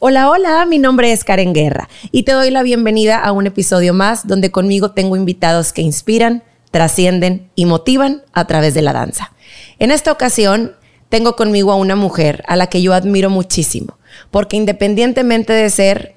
Hola, hola, mi nombre es Karen Guerra y te doy la bienvenida a un episodio más donde conmigo tengo invitados que inspiran, trascienden y motivan a través de la danza. En esta ocasión tengo conmigo a una mujer a la que yo admiro muchísimo, porque independientemente de ser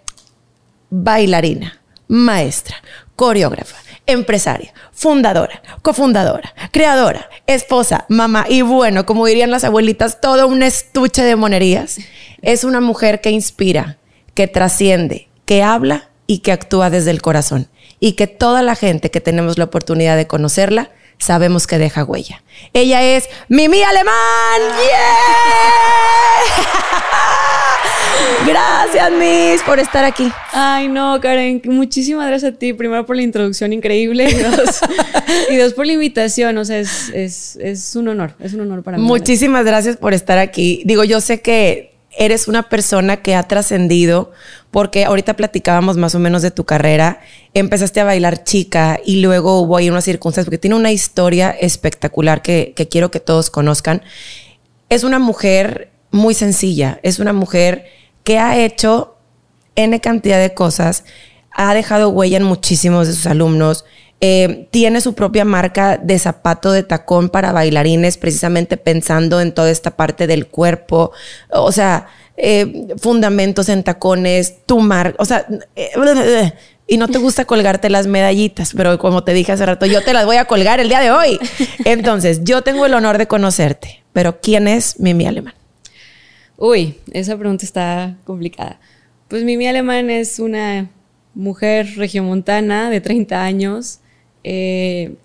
bailarina, maestra, coreógrafa, empresaria, fundadora, cofundadora, creadora, esposa, mamá y bueno, como dirían las abuelitas, todo un estuche de monerías. Es una mujer que inspira, que trasciende, que habla y que actúa desde el corazón. Y que toda la gente que tenemos la oportunidad de conocerla, sabemos que deja huella. Ella es Mimi Alemán. Gracias, Miss, por estar aquí. Ay, no, Karen, muchísimas gracias a ti. Primero por la introducción increíble y dos, por la invitación. O sea, es, es, un honor, es un honor para mí. Muchísimas gracias por estar aquí. Digo, yo sé que eres una persona que ha trascendido, porque ahorita platicábamos más o menos de tu carrera, empezaste a bailar chica y luego hubo ahí unas circunstancias, porque tiene una historia espectacular que, quiero que todos conozcan. Es una mujer muy sencilla, es una mujer que ha hecho N cantidad de cosas, ha dejado huella en muchísimos de sus alumnos, eh, tiene su propia marca de zapato de tacón para bailarines, precisamente pensando en toda esta parte del cuerpo. O sea, eh, fundamentos en tacones, tu marca. O sea, eh, y no te gusta colgarte las medallitas, pero como te dije hace rato, yo te las voy a colgar el día de hoy. Entonces, yo tengo el honor de conocerte, pero ¿quién es Mimi Alemán? Uy, esa pregunta está complicada. Pues Mimi Alemán es una mujer regiomontana de 30 años eh,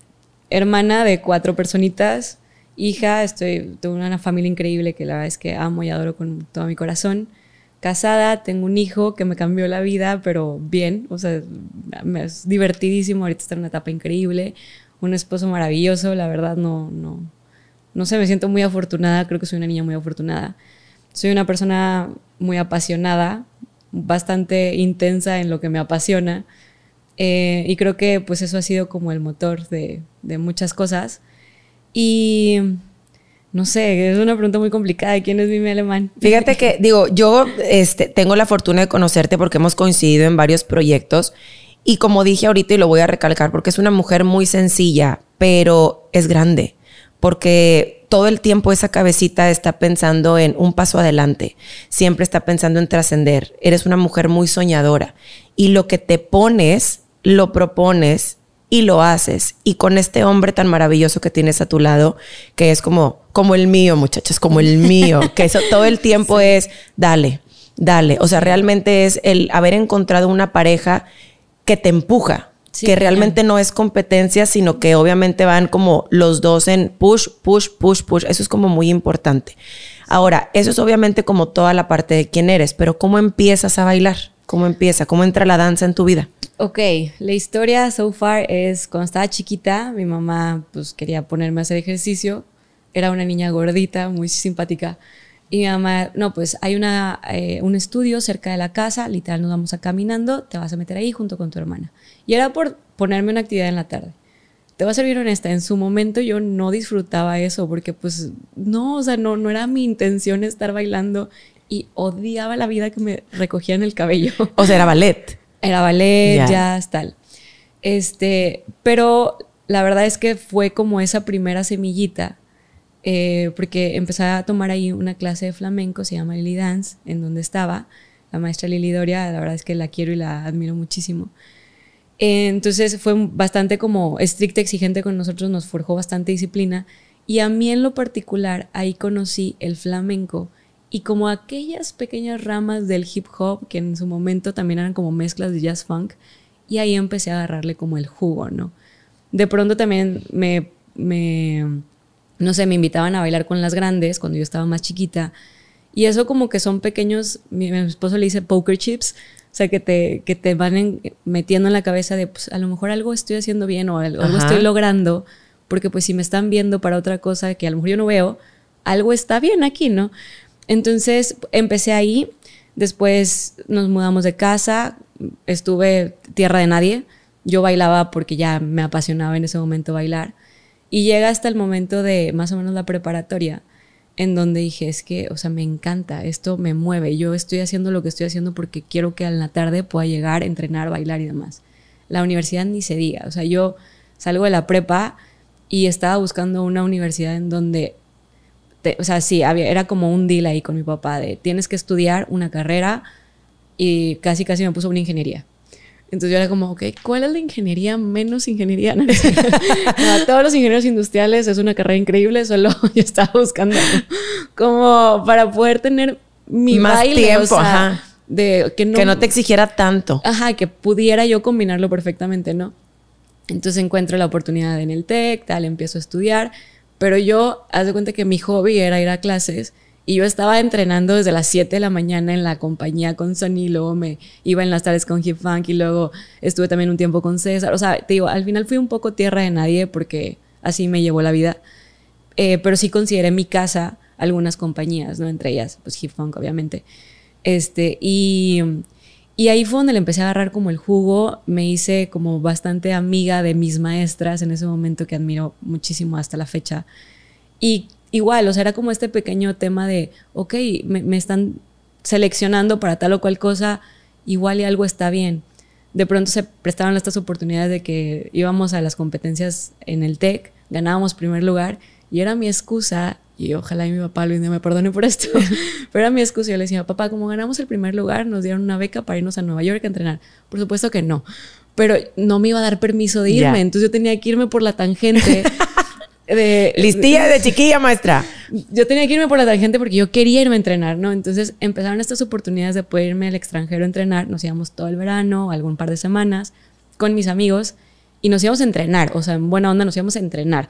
hermana de cuatro personitas, hija, estoy, tengo una familia increíble que la verdad es que amo y adoro con todo mi corazón. Casada, tengo un hijo que me cambió la vida, pero bien, o sea, es divertidísimo, ahorita está en una etapa increíble, un esposo maravilloso, la verdad no, no, no sé, me siento muy afortunada, creo que soy una niña muy afortunada. Soy una persona muy apasionada, bastante intensa en lo que me apasiona. Eh, y creo que pues eso ha sido como el motor de, muchas cosas. Y no sé, es una pregunta muy complicada. ¿Quién es Mimi Alemán? Fíjate que, digo, yo este, tengo la fortuna de conocerte porque hemos coincidido en varios proyectos. Y como dije ahorita y lo voy a recalcar, porque es una mujer muy sencilla, pero es grande. Porque todo el tiempo esa cabecita está pensando en un paso adelante. Siempre está pensando en trascender. Eres una mujer muy soñadora. Y lo que te pones lo propones y lo haces. Y con este hombre tan maravilloso que tienes a tu lado, que es como, como el mío, muchachos, como el mío, que eso todo el tiempo es, dale, dale. O sea, realmente es el haber encontrado una pareja que te empuja, que realmente no es competencia, sino que obviamente van como los dos en push, push, push, push. Eso es como muy importante. Ahora, eso es obviamente como toda la parte de quién eres, pero ¿cómo empiezas a bailar? ¿Cómo empieza? ¿Cómo entra la danza en tu vida? Ok, la historia so far es cuando estaba chiquita, mi mamá pues quería ponerme a hacer ejercicio, era una niña gordita, muy simpática, y mi mamá, no, pues hay una, eh, un estudio cerca de la casa, literal nos vamos a caminando, te vas a meter ahí junto con tu hermana. Y era por ponerme una actividad en la tarde. Te voy a ser bien honesta, en su momento yo no disfrutaba eso porque pues no, o sea, no, no era mi intención estar bailando y odiaba la vida que me recogía en el cabello. O sea, era ballet. Era ballet, jazz, tal. Este, pero la verdad es que fue como esa primera semillita, eh, porque empecé a tomar ahí una clase de flamenco, se llama Lily Dance, en donde estaba la maestra Lili Doria, la verdad es que la quiero y la admiro muchísimo. Entonces fue bastante como estricta, exigente con nosotros, nos forjó bastante disciplina. Y a mí en lo particular, ahí conocí el flamenco y como aquellas pequeñas ramas del hip hop que en su momento también eran como mezclas de jazz funk y ahí empecé a agarrarle como el jugo, ¿no? De pronto también me, me no sé, me invitaban a bailar con las grandes cuando yo estaba más chiquita y eso como que son pequeños, mi, esposo le dice poker chips, o sea, que te, que te van metiendo en la cabeza de, pues a lo mejor algo estoy haciendo bien o algo, algo estoy logrando, porque pues si me están viendo para otra cosa que a lo mejor yo no veo, algo está bien aquí, ¿no? Entonces empecé ahí, después nos mudamos de casa, estuve tierra de nadie, yo bailaba porque ya me apasionaba en ese momento bailar y llega hasta el momento de más o menos la preparatoria en donde dije, es que, o sea, me encanta, esto me mueve, yo estoy haciendo lo que estoy haciendo porque quiero que en la tarde pueda llegar, entrenar, bailar y demás. La universidad ni se diga, o sea, yo salgo de la prepa y estaba buscando una universidad en donde, o sea, sí, había, era como un deal ahí con mi papá de tienes que estudiar una carrera y casi, casi me puso una ingeniería. Entonces yo era como, ok, ¿cuál es la ingeniería menos ingeniería? todos los ingenieros industriales es una carrera increíble, solo yo estaba buscando como para poder tener mi Más baile, tiempo, ajá. De, que, no, que no te exigiera tanto. Ajá, que pudiera yo combinarlo perfectamente, ¿no? Entonces encuentro la oportunidad en el TEC, tal, empiezo a estudiar, pero yo, haz de cuenta que mi hobby era ir a clases y yo estaba entrenando desde las 7 de la mañana en la compañía con Sonny, luego me iba en las tardes con Hip Funk y luego estuve también un tiempo con César. O sea, te digo, al final fui un poco tierra de nadie porque así me llevó la vida. Eh, pero sí consideré mi casa algunas compañías, ¿no? Entre ellas, pues Hip Funk, obviamente. Este, y, y ahí fue donde le empecé a agarrar como el jugo. Me hice como bastante amiga de mis maestras en ese momento que admiro muchísimo hasta la fecha. Y igual, o sea, era como este pequeño tema de, ok, me, están seleccionando para tal o cual cosa, igual y algo está bien. De pronto se prestaron estas oportunidades de que íbamos a las competencias en el TEC, ganábamos primer lugar y era mi excusa, y ojalá mi papá Luis me perdone por esto, pero era mi excusa. Yo le decía, papá, como ganamos el primer lugar, nos dieron una beca para irnos a Nueva York a entrenar. Por supuesto que no, pero no me iba a dar permiso de irme, entonces yo tenía que irme por la tangente de... Listilla de chiquilla, maestra. Yo tenía que irme por la tangente porque yo quería irme a entrenar, ¿no? Entonces empezaron estas oportunidades de poder irme al extranjero a entrenar. Nos íbamos todo el verano, algún par de semanas, con mis amigos y nos íbamos a entrenar. O sea, en buena onda nos íbamos a entrenar.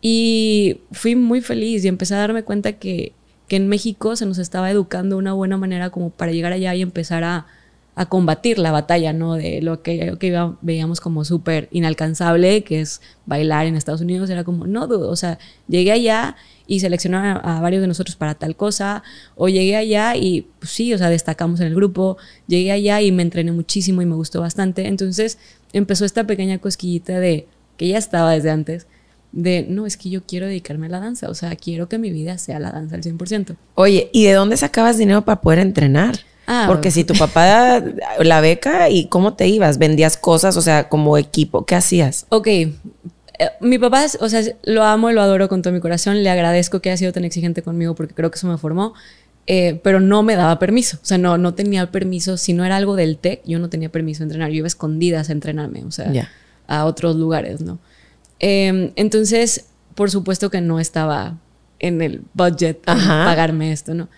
Y fui muy feliz y empecé a darme cuenta que, que en México se nos estaba educando de una buena manera como para llegar allá y empezar a a combatir la batalla, ¿no? De lo que, que veíamos como súper inalcanzable, que es bailar en Estados Unidos, era como, no dudo, o sea, llegué allá y seleccionaron a, varios de nosotros para tal cosa, o llegué allá y pues, sí, o sea, destacamos en el grupo, llegué allá y me entrené muchísimo y me gustó bastante, entonces empezó esta pequeña cosquillita de, que ya estaba desde antes, de, no, es que yo quiero dedicarme a la danza, o sea, quiero que mi vida sea la danza al 100%. Oye, ¿y de dónde sacabas dinero para poder entrenar? Ah, Porque si tu papá la beca y cómo te ibas, vendías cosas, o sea, como equipo, ¿qué hacías? Ok. Eh, mi papá, o sea, lo amo y lo adoro con todo mi corazón. Le agradezco que haya sido tan exigente conmigo porque creo que eso me formó. Eh, pero no me daba permiso. O sea, no, no tenía permiso. Si no era algo del TEC, yo no tenía permiso de entrenar. Yo iba escondidas a entrenarme, o sea, a otros lugares, ¿no? Em, entonces, por supuesto que no estaba en el budget para pagarme esto, ¿no?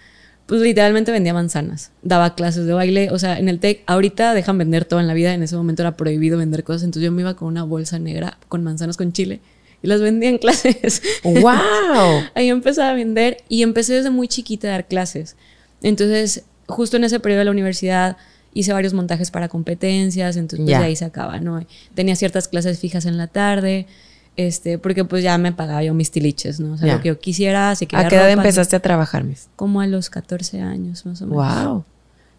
Pues literalmente vendía manzanas, daba clases de baile, o sea, en el TEC, ahorita dejan vender todo en la vida, en ese momento era prohibido vender cosas, entonces yo me iba con una bolsa negra con manzanas con chile y las vendía en clases. ¡Wow! Ahí empecé a vender y empecé desde muy chiquita a dar clases. Entonces, justo en ese periodo de la universidad hice varios montajes para competencias, entonces pues, de ahí se acaba, ¿no? Tenía ciertas clases fijas en la tarde, este, porque pues ya me pagaba yo mis tiliches, ¿no? O sea, lo que yo quisiera, ¿A qué edad empezaste a trabajar, mis? Como a los 14 años, más o menos. Wow.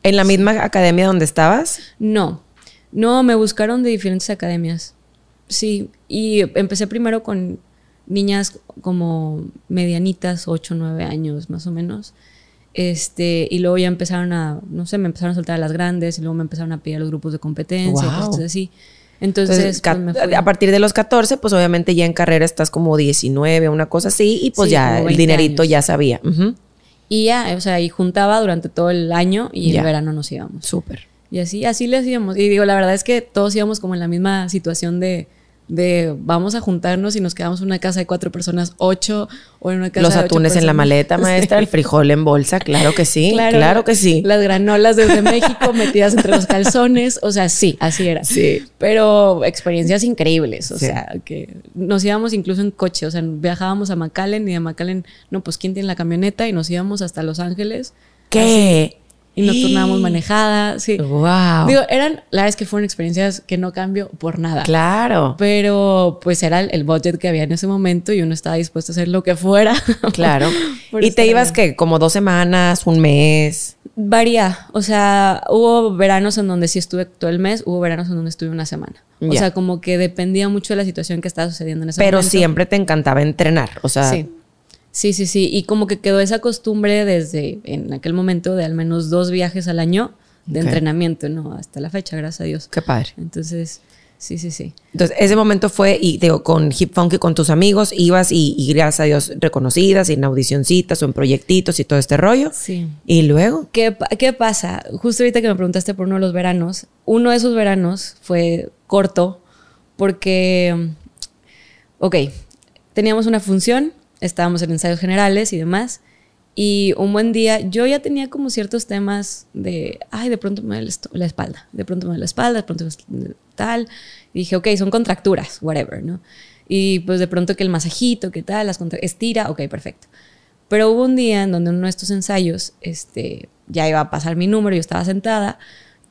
¿En la misma academia donde estabas? No. No, me buscaron de diferentes academias. Sí, y empecé primero con niñas como medianitas, 8, 9 años más o menos. Este, y luego ya empezaron a, no sé, me empezaron a soltar a las grandes y luego me empezaron a pedir a los grupos de competencia, wow. cosas así. Entonces, pues, a partir de los 14, pues obviamente ya en carrera estás como 19, una cosa así, y pues ya el dinerito ya sabía. Y ya, o sea, y juntaba durante todo el año y en verano nos íbamos. Súper. Y así, así le hacíamos. Y digo, la verdad es que todos íbamos como en la misma situación de de vamos a juntarnos y nos quedamos en una casa de cuatro personas, ocho, o en una casa Los de atunes en la maleta, maestra, el frijol en bolsa, claro que sí, claro, que sí. Las granolas desde México metidas entre los calzones, o sea, sí, así era. Sí. Pero experiencias increíbles, o sea, que nos íbamos incluso en coche, o sea, viajábamos a McAllen y de McAllen, no, pues quién tiene la camioneta y nos íbamos hasta Los Ángeles. ¿Qué? Y nos turnábamos manejada, sí. Wow. Digo, eran, la verdad es que fueron experiencias que no cambio por nada. Claro. Pero pues era el, budget que había en ese momento y uno estaba dispuesto a hacer lo que fuera. Claro. ¿Y te ibas que como dos semanas, un mes? Varía. O sea, hubo veranos en donde sí estuve todo el mes, hubo veranos en donde estuve una semana. O sea, como que dependía mucho de la situación que estaba sucediendo en ese Pero momento. Pero siempre te encantaba entrenar, o sea. Sí. Sí, sí, sí. Y como que quedó esa costumbre desde en aquel momento de al menos dos viajes al año de entrenamiento, ¿no? Hasta la fecha, gracias a Dios. Qué padre. Entonces, sí, sí, sí. Entonces, ese momento fue, y digo, con Hip Funky, con tus amigos, ibas y, gracias a Dios reconocidas, y en audicioncitas o en proyectitos y todo este rollo. Sí. Y luego. ¿Qué, ¿Qué pasa? Justo ahorita que me preguntaste por uno de los veranos, uno de esos veranos fue corto porque, ok, teníamos una función estábamos en ensayos generales y demás. Y un buen día yo ya tenía como ciertos temas de, ay, de pronto me duele la espalda, de pronto me duele la espalda, de pronto tal. Y dije, ok, son contracturas, whatever, ¿no? Y pues de pronto que el masajito, que tal, las estira, ok, perfecto. Pero hubo un día en donde uno de estos ensayos, este, ya iba a pasar mi número, yo estaba sentada,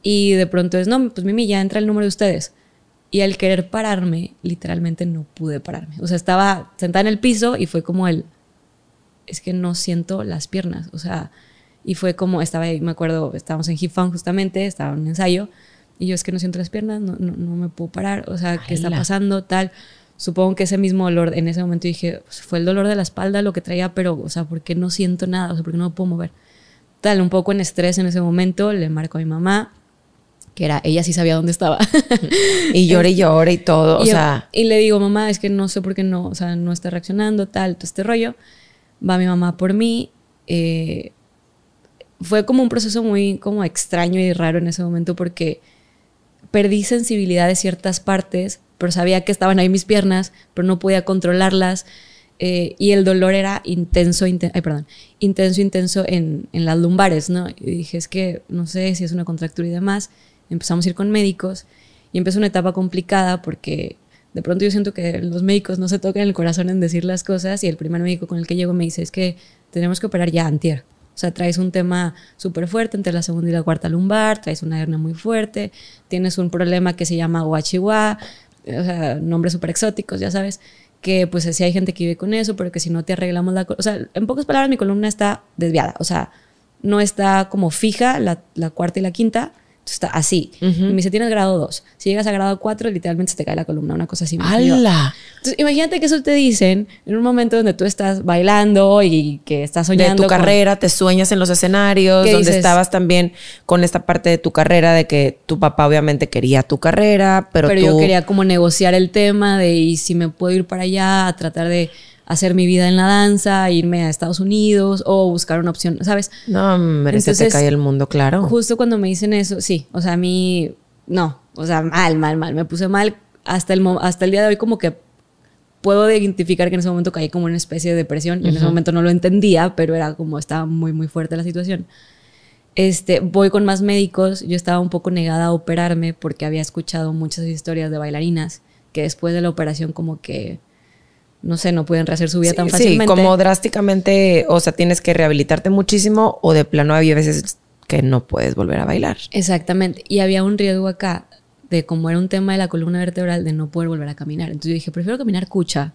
y de pronto es, no, pues Mimi, ya entra el número de ustedes. Y al querer pararme, literalmente no pude pararme. O sea, estaba sentada en el piso y fue como el, es que no siento las piernas. O sea, y fue como, estaba ahí, me acuerdo, estábamos en Hip justamente, estaba en un ensayo, y yo es que no siento las piernas, no, no, no me puedo parar. O sea, ¿qué está pasando? Tal. Supongo que ese mismo dolor, en ese momento dije, pues, fue el dolor de la espalda lo que traía, pero, o sea, ¿por qué no siento nada? O sea, ¿por qué no me puedo mover? Tal, un poco en estrés en ese momento, le marco a mi mamá, que era, ella sí sabía dónde estaba. y llora y llora y todo, o sea. Y le digo, mamá, es que no sé por qué no, o sea, no está reaccionando, tal, todo este rollo. Va mi mamá por mí. Eh, fue como un proceso muy como extraño y raro en ese momento porque perdí sensibilidad de ciertas partes, pero sabía que estaban ahí mis piernas, pero no podía controlarlas. Eh, y el dolor era intenso, ay, perdón, intenso, intenso en, en, las lumbares, ¿no? Y dije, es que no sé si es una contractura y demás empezamos a ir con médicos y empezó una etapa complicada porque de pronto yo siento que los médicos no se tocan el corazón en decir las cosas y el primer médico con el que llego me dice es que tenemos que operar ya antier. O sea, traes un tema súper fuerte entre la segunda y la cuarta lumbar, traes una hernia muy fuerte, tienes un problema que se llama guachihuá, o sea, nombres súper exóticos, ya sabes, que pues si hay gente que vive con eso, pero que si no te arreglamos la... O sea, en pocas palabras mi columna está desviada, o sea, no está como fija la, la cuarta y la quinta, está así. Y me dice, tienes grado 2. Si llegas a grado 4, literalmente se te cae la columna, una cosa así. ¡Hala! Entonces, imagínate que eso te dicen en un momento donde tú estás bailando y que estás soñando. De tu carrera, te sueñas en los escenarios, donde estabas también con esta parte de tu carrera de que tu papá obviamente quería tu carrera, pero, pero yo quería como negociar el tema de y si me puedo ir para allá a tratar de hacer mi vida en la danza, irme a Estados Unidos o buscar una opción, ¿sabes? No, merece te cae el mundo, claro. Justo cuando me dicen eso, sí, o sea, a mí, no, o sea, mal, mal, mal, me puse mal hasta el, hasta el día de hoy como que puedo identificar que en ese momento caí como una especie de depresión, en ese momento no lo entendía, pero era como estaba muy, muy fuerte la situación. Este, voy con más médicos, yo estaba un poco negada a operarme porque había escuchado muchas historias de bailarinas que después de la operación como que no sé, no pueden rehacer su vida tan fácilmente. Sí, como drásticamente, o sea, tienes que rehabilitarte muchísimo o de plano había veces que no puedes volver a bailar. Exactamente. Y había un riesgo acá de como era un tema de la columna vertebral de no poder volver a caminar. Entonces yo dije, prefiero caminar cucha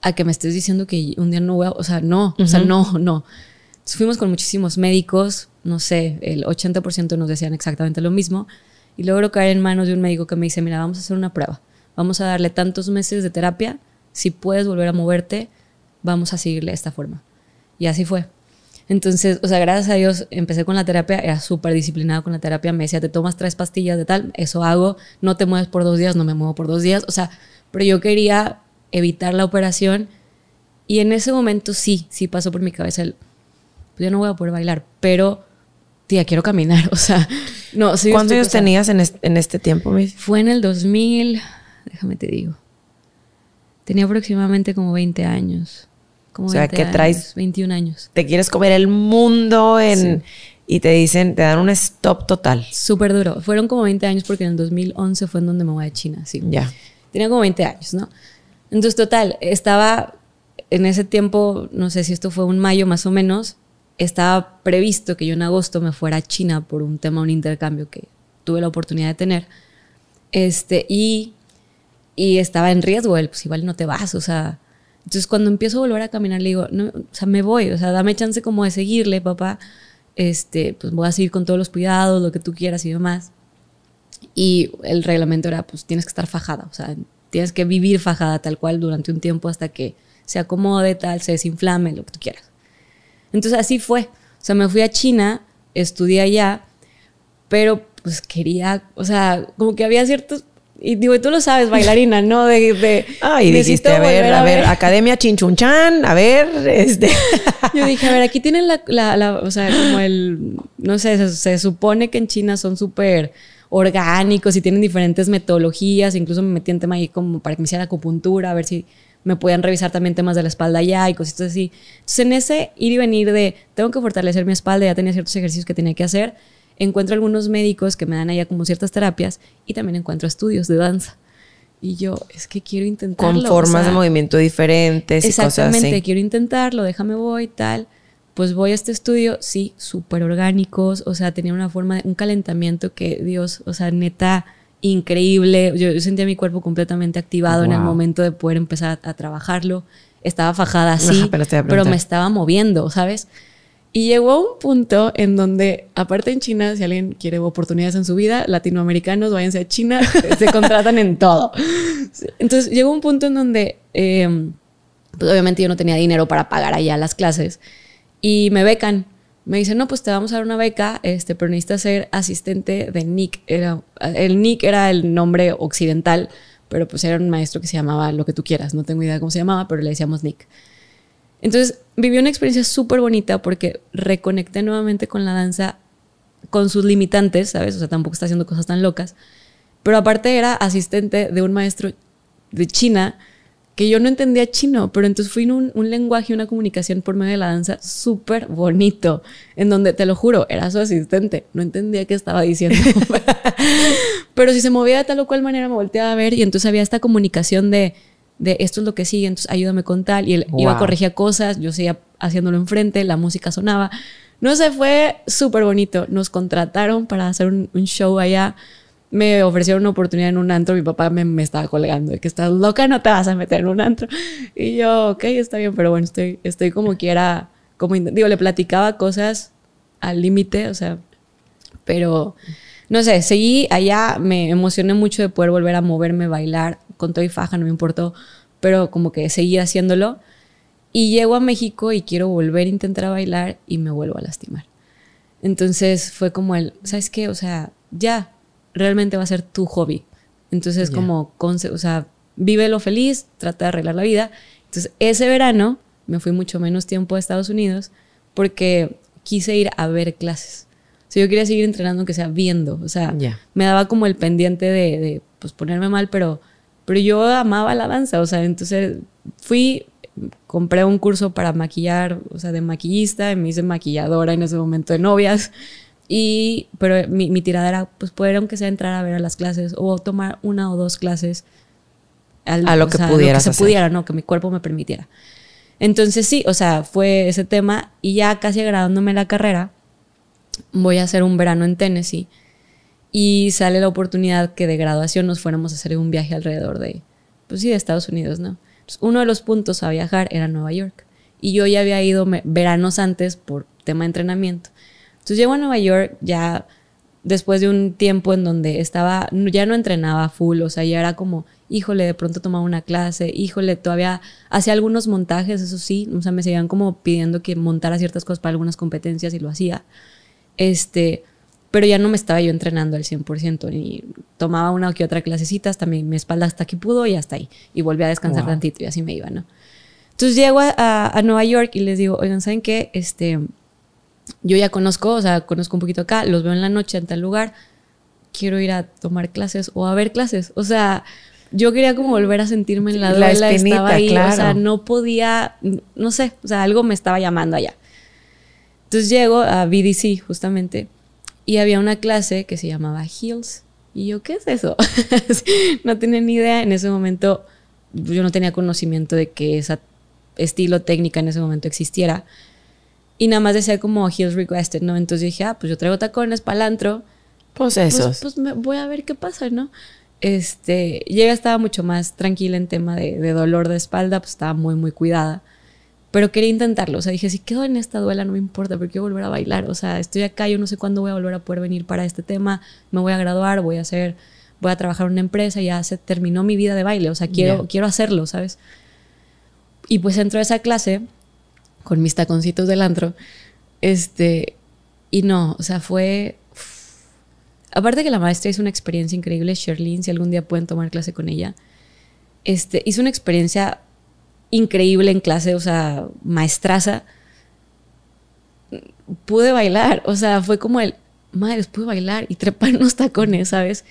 a que me estés diciendo que un día no voy a, o sea, no, o sea, no, no. Entonces fuimos con muchísimos médicos, no sé, el 80% nos decían exactamente lo mismo y logro caer en manos de un médico que me dice, mira, vamos a hacer una prueba. Vamos a darle tantos meses de terapia si puedes volver a moverte, vamos a seguirle de esta forma. Y así fue. Entonces, o sea, gracias a Dios empecé con la terapia, era súper disciplinado con la terapia, me decía, te tomas tres pastillas de tal, eso hago, no te mueves por dos días, no me muevo por dos días, o sea, pero yo quería evitar la operación y en ese momento sí, sí pasó por mi cabeza el, pues yo no voy a poder bailar, pero, tía, quiero caminar, o sea, no. Sí, ¿Cuántos años tenías en este, en este tiempo, Miss? Fue en el 2000, déjame te digo, Tenía aproximadamente como 20 años. Como o sea, que traes 21 años. Te quieres comer el mundo en y te dicen, te dan un stop total. Súper duro. Fueron como 20 años porque en el 2011 fue en donde me voy a China, sí. Ya. Tenía como 20 años, ¿no? Entonces, total, estaba en ese tiempo, no sé si esto fue un mayo más o menos, estaba previsto que yo en agosto me fuera a China por un tema, un intercambio que tuve la oportunidad de tener. Este, y y estaba en riesgo él, pues igual no te vas, o sea. Entonces cuando empiezo a volver a caminar le digo, no, o sea, me voy, o sea, dame chance como de seguirle, papá. Este, pues voy a seguir con todos los cuidados, lo que tú quieras y demás. Y el reglamento era, pues tienes que estar fajada, o sea, tienes que vivir fajada tal cual durante un tiempo hasta que se acomode, tal, se desinflame, lo que tú quieras. Entonces así fue. O sea, me fui a China, estudié allá, pero pues quería, o sea, como que había ciertos y digo, tú lo sabes, bailarina, ¿no? De, de Ay, dijiste, a ver, a ver, Academia Chinchunchan, a ver, este. Yo dije, a ver, aquí tienen la, la, o sea, como el, no sé, se, se supone que en China son súper orgánicos y tienen diferentes metodologías, incluso me metí en tema ahí como para que me hiciera acupuntura, a ver si me podían revisar también temas de la espalda ya y cositas así. Entonces, en ese ir y venir de, tengo que fortalecer mi espalda, ya tenía ciertos ejercicios que tenía que hacer, encuentro algunos médicos que me dan allá como ciertas terapias y también encuentro estudios de danza. Y yo, es que quiero intentarlo. Con formas de movimiento diferentes y exactamente, cosas así. quiero intentarlo, déjame voy, tal. Pues voy a este estudio, sí, súper orgánicos, o sea, tenía una forma, de, un calentamiento que, Dios, o sea, neta, increíble. Yo, sentía mi cuerpo completamente activado en el momento de poder empezar a, trabajarlo. Estaba fajada así, pero me estaba moviendo, ¿sabes? Y llegó a un punto en donde, aparte en China, si alguien quiere oportunidades en su vida, latinoamericanos, váyanse a China, se contratan en todo. Entonces llegó un punto en donde, em, pues obviamente yo no tenía dinero para pagar allá las clases y me becan. Me dicen, no, pues te vamos a dar una beca, este, pero necesitas ser asistente de Nick. Era, el Nick era el nombre occidental, pero pues era un maestro que se llamaba lo que tú quieras. No tengo idea cómo se llamaba, pero le decíamos Nick. Entonces viví una experiencia súper bonita porque reconecté nuevamente con la danza, con sus limitantes, ¿sabes? O sea, tampoco está haciendo cosas tan locas. Pero aparte era asistente de un maestro de China que yo no entendía chino, pero entonces fui un, un lenguaje, una comunicación por medio de la danza súper bonito, en donde, te lo juro, era su asistente, no entendía qué estaba diciendo. pero si se movía de tal o cual manera me volteaba a ver y entonces había esta comunicación de de esto es lo que sigue, entonces ayúdame con tal. Y él iba a corregir cosas, yo seguía haciéndolo enfrente, la música sonaba. No sé, fue súper bonito. Nos contrataron para hacer un, show allá. Me ofrecieron una oportunidad en un antro. Mi papá me, me, estaba colgando de que estás loca, no te vas a meter en un antro. Y yo, ok, está bien, pero bueno, estoy, estoy como quiera. Como, digo, le platicaba cosas al límite, o sea, pero no sé, seguí allá, me emocioné mucho de poder volver a moverme, bailar, con todo y faja, no me importó, pero como que seguí haciéndolo. Y llego a México y quiero volver a intentar a bailar y me vuelvo a lastimar. Entonces fue como el, ¿sabes qué? O sea, ya, realmente va a ser tu hobby. Entonces como, o sea, vive lo feliz, trata de arreglar la vida. Entonces ese verano me fui mucho menos tiempo a Estados Unidos porque quise ir a ver clases. O sea, yo quería seguir entrenando aunque sea viendo. O sea, me daba como el pendiente de, de pues, ponerme mal, pero pero yo amaba la danza, o sea, entonces fui, compré un curso para maquillar, o sea, de maquillista, y me hice maquilladora en ese momento de novias. Y, pero mi, mi tirada era, pues, poder, aunque sea entrar a ver a las clases o tomar una o dos clases a lo que pudiera. se pudiera, ¿no? Que mi cuerpo me permitiera. Entonces, sí, o sea, fue ese tema. Y ya casi agradándome la carrera, voy a hacer un verano en Tennessee y sale la oportunidad que de graduación nos fuéramos a hacer un viaje alrededor de, pues sí, de Estados Unidos, ¿no? uno de los puntos a viajar era Nueva York. Y yo ya había ido veranos antes por tema de entrenamiento. Entonces llego a Nueva York ya después de un tiempo en donde estaba, ya no entrenaba full, o sea, ya era como, híjole, de pronto tomaba una clase, híjole, todavía hacía algunos montajes, eso sí, o sea, me seguían como pidiendo que montara ciertas cosas para algunas competencias y lo hacía. Este, pero ya no me estaba yo entrenando al 100%, ni tomaba una o que otra clasecita, hasta mi, mi espalda hasta que pudo y hasta ahí, y volví a descansar tantito y así me iba, ¿no? Entonces llego a, a, Nueva York y les digo, oigan, ¿saben qué? Este, yo ya conozco, o sea, conozco un poquito acá, los veo en la noche en tal lugar, quiero ir a tomar clases o a ver clases, o sea, yo quería como volver a sentirme en la duela, la estaba ahí, o sea, no podía, no sé, o sea, algo me estaba llamando allá. Entonces llego a BDC justamente y había una clase que se llamaba Heels. Y yo, ¿qué es eso? no tenía ni idea. En ese momento yo no tenía conocimiento de que ese estilo técnica en ese momento existiera. Y nada más decía como Heels Requested, ¿no? Entonces dije, ah, pues yo traigo tacones, palantro. Pues eso. Pues, pues me voy a ver qué pasa, ¿no? Este, llega estaba mucho más tranquila en tema de, de dolor de espalda, pues estaba muy, muy cuidada pero quería intentarlo. O sea, dije, si quedo en esta duela, no me importa, porque quiero volver a bailar. O sea, estoy acá, yo no sé cuándo voy a volver a poder venir para este tema. Me voy a graduar, voy a hacer, voy a trabajar en una empresa, ya se terminó mi vida de baile. O sea, quiero, quiero hacerlo, ¿sabes? Y pues entro a esa clase con mis taconcitos del antro. Este, y no, o sea, fue... Aparte que la maestra hizo una experiencia increíble, Sherlyn, si algún día pueden tomar clase con ella, este, hizo una experiencia increíble en clase, o sea, maestraza. Pude bailar, o sea, fue como el, madre, pude bailar y trepar unos tacones, ¿sabes?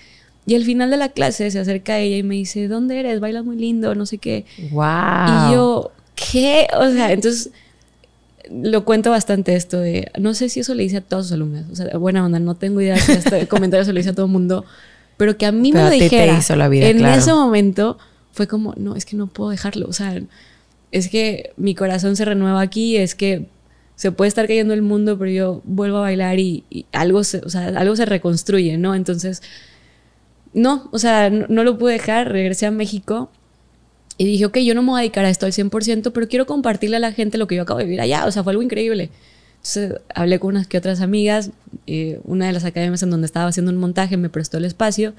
Y al final de la clase se acerca a ella y me dice, ¿dónde eres? Bailas muy lindo, no sé qué. Wow. Y yo, ¿qué? O sea, entonces lo cuento bastante esto de, no sé si eso le dice a todos sus alumnos, o sea, buena onda, no tengo idea si este comentario se lo dice a todo el mundo, pero que a mí me dijera la vida, en ese momento fue como, no, es que no puedo dejarlo, o sea, es que mi corazón se renueva aquí, es que se puede estar cayendo el mundo, pero yo vuelvo a bailar y, algo, se, o sea, algo se reconstruye, ¿no? Entonces, no, o sea, no, lo pude dejar, regresé a México y dije, ok, yo no me voy a dedicar a esto al 100%, pero quiero compartirle a la gente lo que yo acabo de vivir allá. O sea, fue algo increíble. Entonces hablé con unas que otras amigas. Eh, una de las academias en donde estaba haciendo un montaje me prestó el espacio.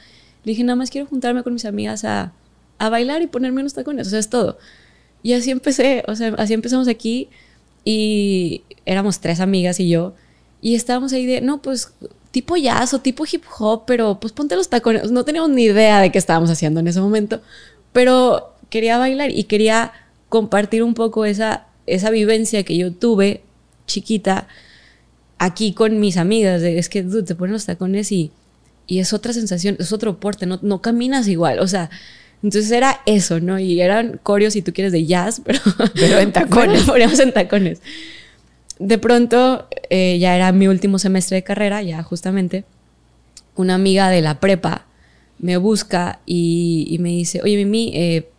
Le dije, nada más quiero juntarme con mis amigas a, a bailar y ponerme unos tacones. O sea, es todo. Y así empecé. O sea, así empezamos aquí. Y éramos tres amigas y yo. Y estábamos ahí de, no, pues tipo jazz o tipo hip hop, pero pues ponte los tacones. No teníamos ni idea de qué estábamos haciendo en ese momento. Pero quería bailar y quería compartir un poco esa, esa vivencia que yo tuve chiquita aquí con mis amigas. es que te ponen los tacones y, y es otra sensación, es otro porte, no, no caminas igual. O sea, entonces era eso, ¿no? Y eran coreos, si tú quieres, de jazz, pero, pero en tacones. poníamos en tacones. De pronto, eh, ya era mi último semestre de carrera, ya justamente, una amiga de la prepa me busca y, me dice, oye, Mimi, eh,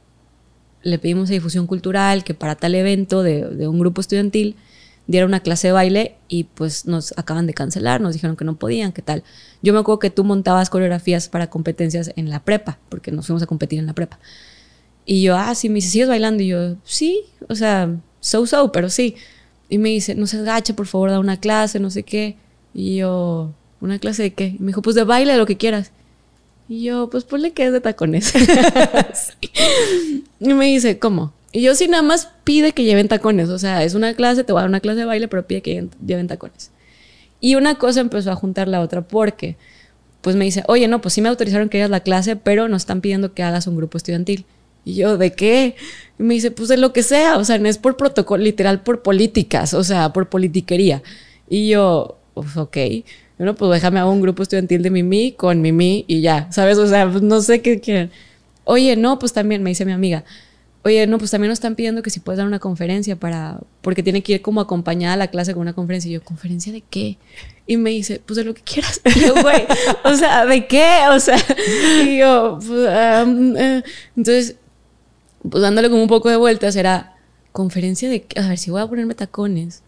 le pedimos a difusión cultural que para tal evento de, un grupo estudiantil diera una clase de baile y pues nos acaban de cancelar, nos dijeron que no podían, qué tal. Yo me acuerdo que tú montabas coreografías para competencias en la prepa, porque nos fuimos a competir en la prepa. Y yo, ah, sí, me dice, ¿sigues bailando? Y yo, sí, o sea, so, so, pero sí. Y me dice, no se agache, por favor, da una clase, no sé qué. Y yo, ¿una clase de qué? Y me dijo, pues de baile, lo que quieras. Y yo, pues ponle que es de tacones. Y me dice, ¿cómo? Y yo sí nada más pide que lleven tacones. O sea, es una clase, te voy a dar una clase de baile, pero pide que lleven tacones. Y una cosa empezó a juntar la otra porque, pues me dice, oye, no, pues sí me autorizaron que hagas la clase, pero nos están pidiendo que hagas un grupo estudiantil. Y yo, ¿de qué? Y me dice, pues de lo que sea. O sea, no es por protocolo, literal por políticas, o sea, por politiquería. Y yo, pues ok. Bueno, pues déjame hacer un grupo estudiantil de Mimi con Mimi y ya, ¿sabes? O sea, pues no sé qué quieren. Oye, no, pues también, me dice mi amiga, oye, no, pues también nos están pidiendo que si puedes dar una conferencia para, porque tiene que ir como acompañada a la clase con una conferencia. Y yo, ¿conferencia de qué? Y me dice, pues de lo que quieras. Y yo, güey, o sea, ¿de qué? O sea, y yo, pues, eh. entonces, pues dándole como un poco de vueltas, era conferencia de, a ver, si voy a ponerme tacones,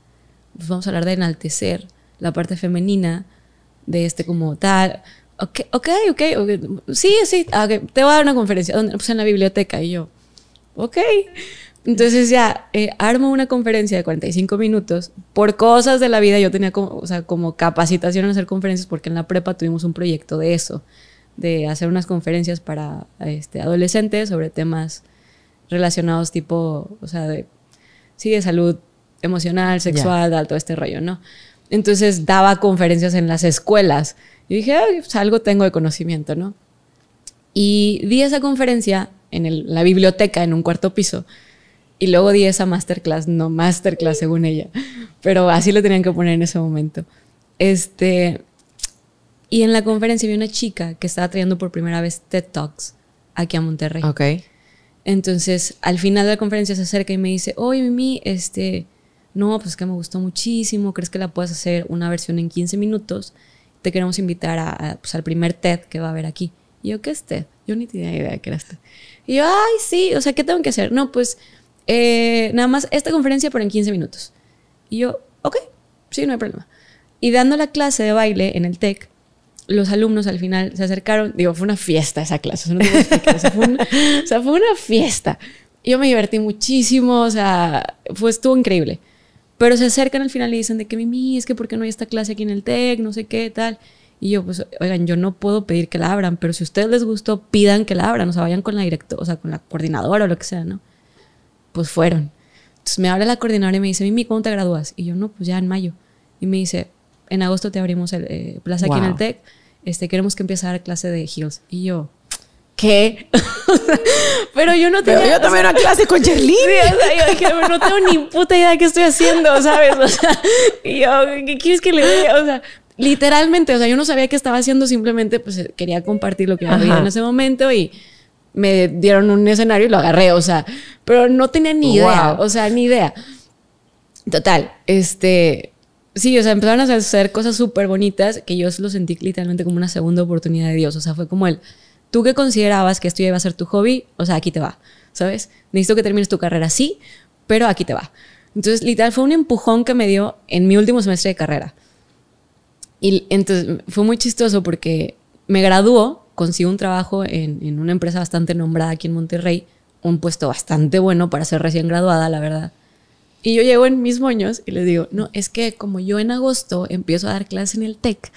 pues vamos a hablar de enaltecer la parte femenina, de este como tal. Ok, ok, ok, sí, sí, ah, okay. te voy a dar una conferencia. ¿Dónde? Pues en la biblioteca. Y yo, ok. Entonces ya eh, armo una conferencia de 45 minutos. Por cosas de la vida yo tenía como, o sea, como capacitación en hacer conferencias porque en la prepa tuvimos un proyecto de eso, de hacer unas conferencias para este, adolescentes sobre temas relacionados tipo, o sea, de, sí, de salud emocional, sexual, todo este rollo, ¿no? Entonces daba conferencias en las escuelas. Y dije, pues algo tengo de conocimiento, ¿no? Y di esa conferencia en la biblioteca, en un cuarto piso. Y luego di esa masterclass, no masterclass según ella, pero así lo tenían que poner en ese momento. Este, y en la conferencia vi una chica que estaba trayendo por primera vez TED Talks aquí a Monterrey. Ok. Entonces, al final de la conferencia se acerca y me dice, oye, Mimi, este, no, pues que me gustó muchísimo, ¿crees que la puedes hacer una versión en 15 minutos? Te queremos invitar a, pues, al primer TED que va a haber aquí. Y yo, ¿qué es TED? Yo ni tenía idea de qué era este. Y yo, ay, sí, o sea, ¿qué tengo que hacer? No, pues eh, nada más esta conferencia, pero en 15 minutos. Y yo, ok, sí, no hay problema. Y dando la clase de baile en el TEC, los alumnos al final se acercaron, digo, fue una fiesta esa clase, o, sea, fue una, o sea, fiesta. Yo me divertí muchísimo, o sea, fue, estuvo increíble. Pero se acercan al final y dicen de que Mimi, es que ¿por qué no hay esta clase aquí en el TEC? No sé qué, tal. Y yo, pues, oigan, yo no puedo pedir que la abran, pero si a ustedes les gustó, pidan que la abran, o sea, vayan con la directora, o sea, con la coordinadora o lo que sea, ¿no? Pues fueron. Entonces me habla la coordinadora y me dice, Mimi, ¿cuándo te gradúas? Y yo, no, pues ya en mayo. Y me dice, en agosto te abrimos el eh, plaza aquí en el TEC, este, queremos que empieces a dar clase de heels. Y yo, ¿qué? pero yo no. Pero yo tomé una clase con Charlene. Sí, o sea, yo dije, no tengo ni puta idea de qué estoy haciendo, ¿sabes? O sea, y yo, ¿qué quieres que le diga? O sea, literalmente, o sea, yo no sabía qué estaba haciendo, simplemente pues quería compartir lo que había en ese momento y me dieron un escenario y lo agarré, o sea, pero no tenía ni idea, o sea, ni idea. Total, este, sí, o sea, empezaron a hacer cosas súper bonitas que yo lo sentí literalmente como una segunda oportunidad de Dios, o sea, fue como el, tú que considerabas que esto iba a ser tu hobby, o sea, aquí te va, ¿sabes? Necesito que termines tu carrera así, pero aquí te va. Entonces, literal, fue un empujón que me dio en mi último semestre de carrera. Y entonces fue muy chistoso porque me graduó, consigo un trabajo en, en, una empresa bastante nombrada aquí en Monterrey, un puesto bastante bueno para ser recién graduada, la verdad. Y yo llego en mis moños y les digo, no, es que como yo en agosto empiezo a dar clases en el TEC,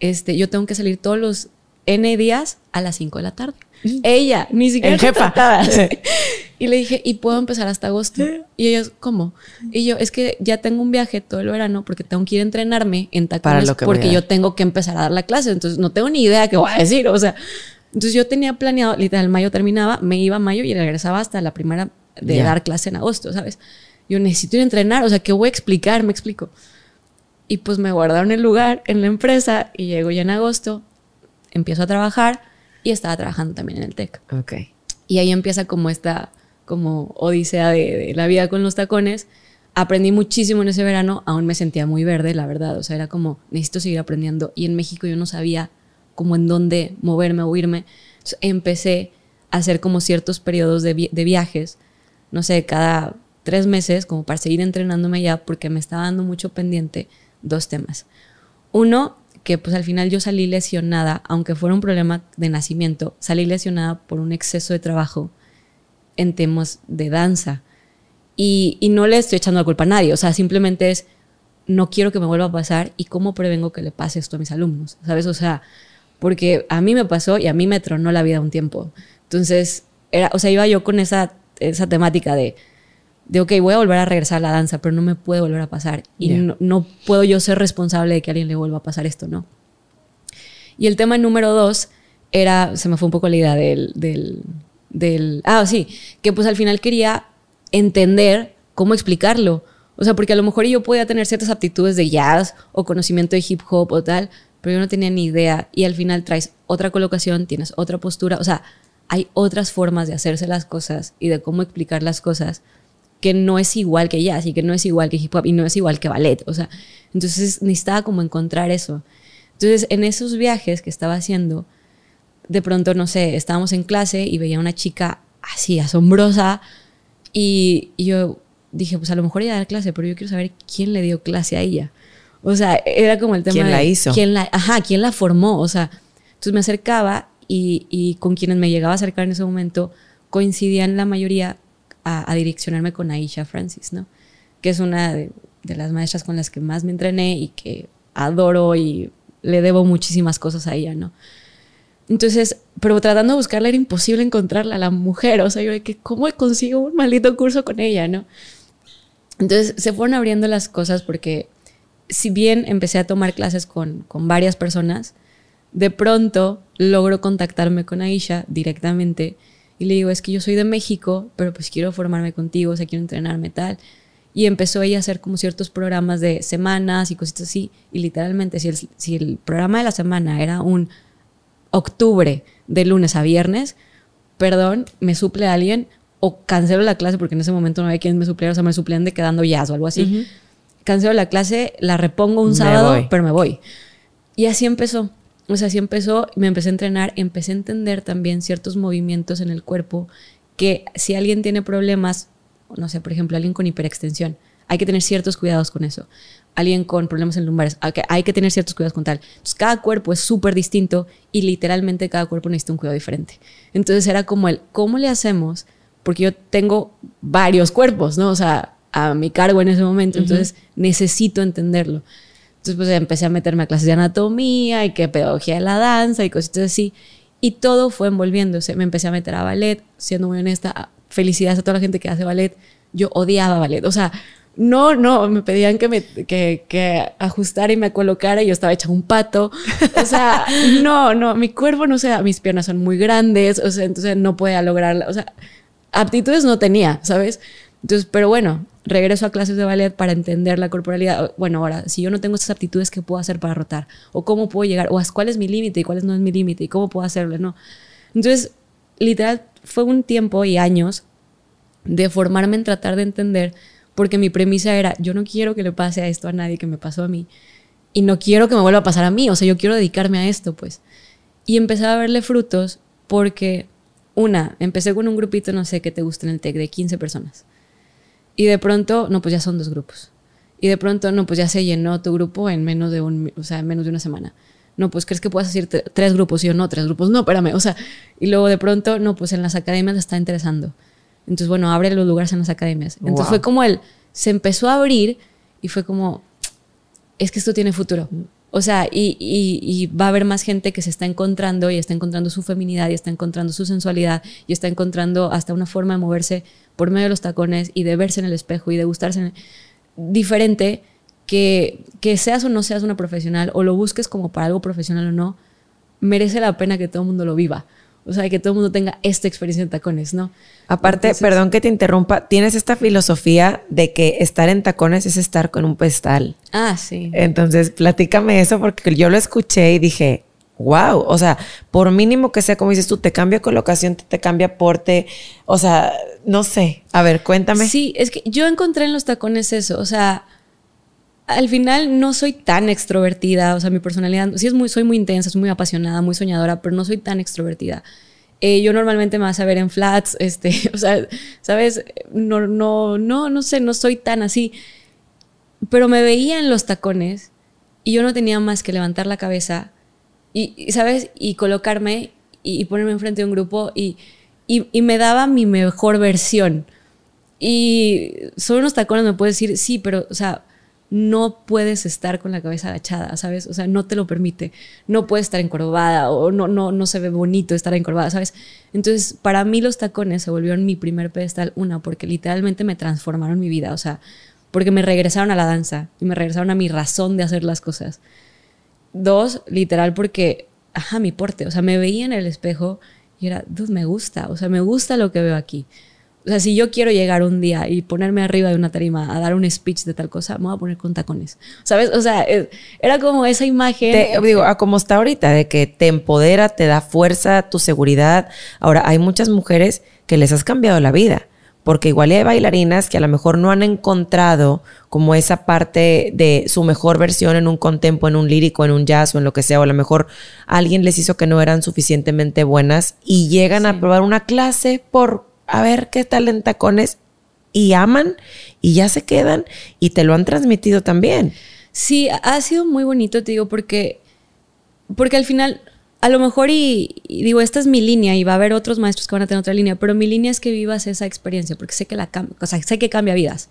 este, yo tengo que salir todos los N días a las 5 de la tarde. Ella, ni siquiera. El jefa. y le dije, ¿y puedo empezar hasta agosto? Y ellos, ¿cómo? Y yo, es que ya tengo un viaje todo el verano porque tengo que ir a entrenarme en tacones porque yo tengo que empezar a dar la clase. Entonces no tengo ni idea qué voy a decir. O sea, entonces yo tenía planeado, literal, mayo terminaba, me iba a mayo y regresaba hasta la primera de dar clase en agosto, ¿sabes? Yo necesito ir a entrenar, o sea, ¿qué voy a explicar? Me explico. Y pues me guardaron el lugar en la empresa y llego ya en agosto, empiezo a trabajar y estaba trabajando también en el TEC. Ok. Y ahí empieza como esta como odisea de, la vida con los tacones. Aprendí muchísimo en ese verano, aún me sentía muy verde, la verdad. O sea, era como, necesito seguir aprendiendo. Y en México yo no sabía cómo en dónde moverme o irme. empecé a hacer como ciertos periodos de, de viajes, no sé, cada tres meses, como para seguir entrenándome ya, porque me estaba dando mucho pendiente dos temas. Uno, que pues al final yo salí lesionada, aunque fuera un problema de nacimiento, salí lesionada por un exceso de trabajo en temas de danza. Y, no le estoy echando la culpa a nadie, o sea, simplemente es, no quiero que me vuelva a pasar y cómo prevengo que le pase esto a mis alumnos, ¿sabes? O sea, porque a mí me pasó y a mí me tronó la vida un tiempo. Entonces, era, o sea, iba yo con esa, esa temática de, de, ok, voy a volver a regresar a la danza, pero no me puede volver a pasar. Y no, puedo yo ser responsable de que a alguien le vuelva a pasar esto, ¿no? Y el tema número dos era, se me fue un poco la idea del, del, del, ah, sí, que pues al final quería entender cómo explicarlo. O sea, porque a lo mejor yo podía tener ciertas aptitudes de jazz o conocimiento de hip hop o tal, pero yo no tenía ni idea. Y al final traes otra colocación, tienes otra postura. O sea, hay otras formas de hacerse las cosas y de cómo explicar las cosas que no es igual que jazz y que no es igual que hip hop y no es igual que ballet. O sea, entonces necesitaba como encontrar eso. Entonces, en esos viajes que estaba haciendo, de pronto, no sé, estábamos en clase y veía una chica así, asombrosa, y, yo dije, pues a lo mejor ella da clase, pero yo quiero saber quién le dio clase a ella. O sea, era como el tema ¿Quién de, la hizo? ¿quién la, ajá, quién la formó? O sea, entonces me acercaba y, y con quienes me llegaba a acercar en ese momento coincidían la mayoría a, direccionarme con Aisha Francis, ¿no? Que es una de, las maestras con las que más me entrené y que adoro y le debo muchísimas cosas a ella, ¿no? Entonces, pero tratando de buscarla era imposible encontrarla, la mujer, o sea, yo de que, ¿cómo consigo un maldito curso con ella, no? Entonces, se fueron abriendo las cosas porque si bien empecé a tomar clases con, con varias personas, de pronto logro contactarme con Aisha directamente y le digo, es que yo soy de México, pero pues quiero formarme contigo, o sea, quiero entrenarme tal. Y empezó ella a hacer como ciertos programas de semanas y cositas así. Y literalmente, si el, si el programa de la semana era un octubre de lunes a viernes, perdón, me suple a alguien o cancelo la clase porque en ese momento no había quien me supliera, o sea, me suplían de quedando jazz o algo así. Cancelo la clase, la repongo un sábado, pero me voy. Y así empezó. O sea, así empezó, me empecé a entrenar, empecé a entender también ciertos movimientos en el cuerpo que si alguien tiene problemas, no sé, por ejemplo, alguien con hiperextensión, hay que tener ciertos cuidados con eso. Alguien con problemas en lumbares, hay que tener ciertos cuidados con tal. Entonces, cada cuerpo es súper distinto y literalmente cada cuerpo necesita un cuidado diferente. Entonces, era como el, ¿cómo le hacemos? Porque yo tengo varios cuerpos, ¿no? O sea, a mi cargo en ese momento, entonces necesito entenderlo. Entonces pues empecé a meterme a clases de anatomía y que pedagogía de la danza y cositas así. Y todo fue envolviéndose. Me empecé a meter a ballet, siendo muy honesta. Felicidades a toda la gente que hace ballet. yo odiaba ballet. O sea, no, no, me pedían que me que, que ajustara y me colocara y yo estaba hecha un pato. O sea, no, no, mi cuerpo no sé, mis piernas son muy grandes, o sea, entonces no podía lograrla. O sea, aptitudes no tenía, ¿sabes? Entonces, pero bueno, regreso a clases de ballet para entender la corporalidad. Bueno, ahora, si yo no tengo esas aptitudes, ¿qué puedo hacer para rotar? ¿O cómo puedo llegar? ¿O cuál es mi límite y cuál no es mi límite? ¿Y cómo puedo hacerlo? No. Entonces, literal, fue un tiempo y años de formarme en tratar de entender, porque mi premisa era, yo no quiero que le pase a esto a nadie que me pasó a mí. Y no quiero que me vuelva a pasar a mí. O sea, yo quiero dedicarme a esto, pues. Y empecé a verle frutos porque, una, empecé con un grupito, no sé, qué te gusta en el TEC, de 15 personas y de pronto, no, pues ya son dos grupos. Y de pronto, no, pues ya se llenó tu grupo en menos de un, o sea, en menos de una semana. No, pues crees que puedes hacer tres grupos, y yo no, tres grupos, no, espérame, o sea, y luego de pronto, no, pues en las academias está interesando. Entonces, bueno, abre los lugares en las academias. Entonces fue como él, se empezó a abrir y fue como, es que esto tiene futuro. O sea, y, y, va a haber más gente que se está encontrando y está encontrando su feminidad y está encontrando su sensualidad y está encontrando hasta una forma de moverse por medio de los tacones y de verse en el espejo y de gustarse en diferente que, que seas o no seas una profesional o lo busques como para algo profesional o no, merece la pena que todo el mundo lo viva. O sea, que todo el mundo tenga esta experiencia en tacones, ¿no? Aparte, perdón que te interrumpa, tienes esta filosofía de que estar en tacones es estar con un pestal. Ah, sí. Entonces, platícame eso porque yo lo escuché y dije, wow, o sea, por mínimo que sea como dices tú, te cambia colocación, te, cambia porte, o sea, no sé. A ver, cuéntame. Sí, es que yo encontré en los tacones eso, o sea, al final no soy tan extrovertida, o sea, mi personalidad, sí es muy, soy muy intensa, soy muy apasionada, muy soñadora, pero no soy tan extrovertida. Eh, yo normalmente me vas a ver en flats, este, o sea, ¿sabes? No, no, no, no sé, no soy tan así. Pero me veía en los tacones y yo no tenía más que levantar la cabeza y, ¿sabes? Y colocarme y, ponerme enfrente de un grupo y, y, me daba mi mejor versión. Y solo unos tacones me puedes decir, sí, pero, o sea, no puedes estar con la cabeza agachada, ¿sabes? O sea, no te lo permite. No puedes estar encorvada o no, no, no se ve bonito estar encorvada, ¿sabes? Entonces, para mí los tacones se volvieron mi primer pedestal, una, porque literalmente me transformaron mi vida, o sea, porque me regresaron a la danza y me regresaron a mi razón de hacer las cosas. Dos, literal, porque, ajá, mi porte, o sea, me veía en el espejo y era, dude, me gusta, o sea, me gusta lo que veo aquí. O sea, si yo quiero llegar un día y ponerme arriba de una tarima a dar un speech de tal cosa, me voy a poner con tacones. ¿Sabes? O sea, eh, era como esa imagen. Te, digo, a como está ahorita, de que te empodera, te da fuerza, tu seguridad. Ahora, hay muchas mujeres que les has cambiado la vida porque igual hay bailarinas que a lo mejor no han encontrado como esa parte de su mejor versión en un contempo, en un lírico, en un jazz o en lo que sea, o a lo mejor alguien les hizo que no eran suficientemente buenas y llegan a probar una clase por a ver qué tal en tacones y aman y ya se quedan y te lo han transmitido también. Sí, ha sido muy bonito, te digo, porque, porque al final a lo mejor y, digo, esta es mi línea y va a haber otros maestros que van a tener otra línea, pero mi línea es que vivas esa experiencia, porque sé que, la sé que cambia vidas.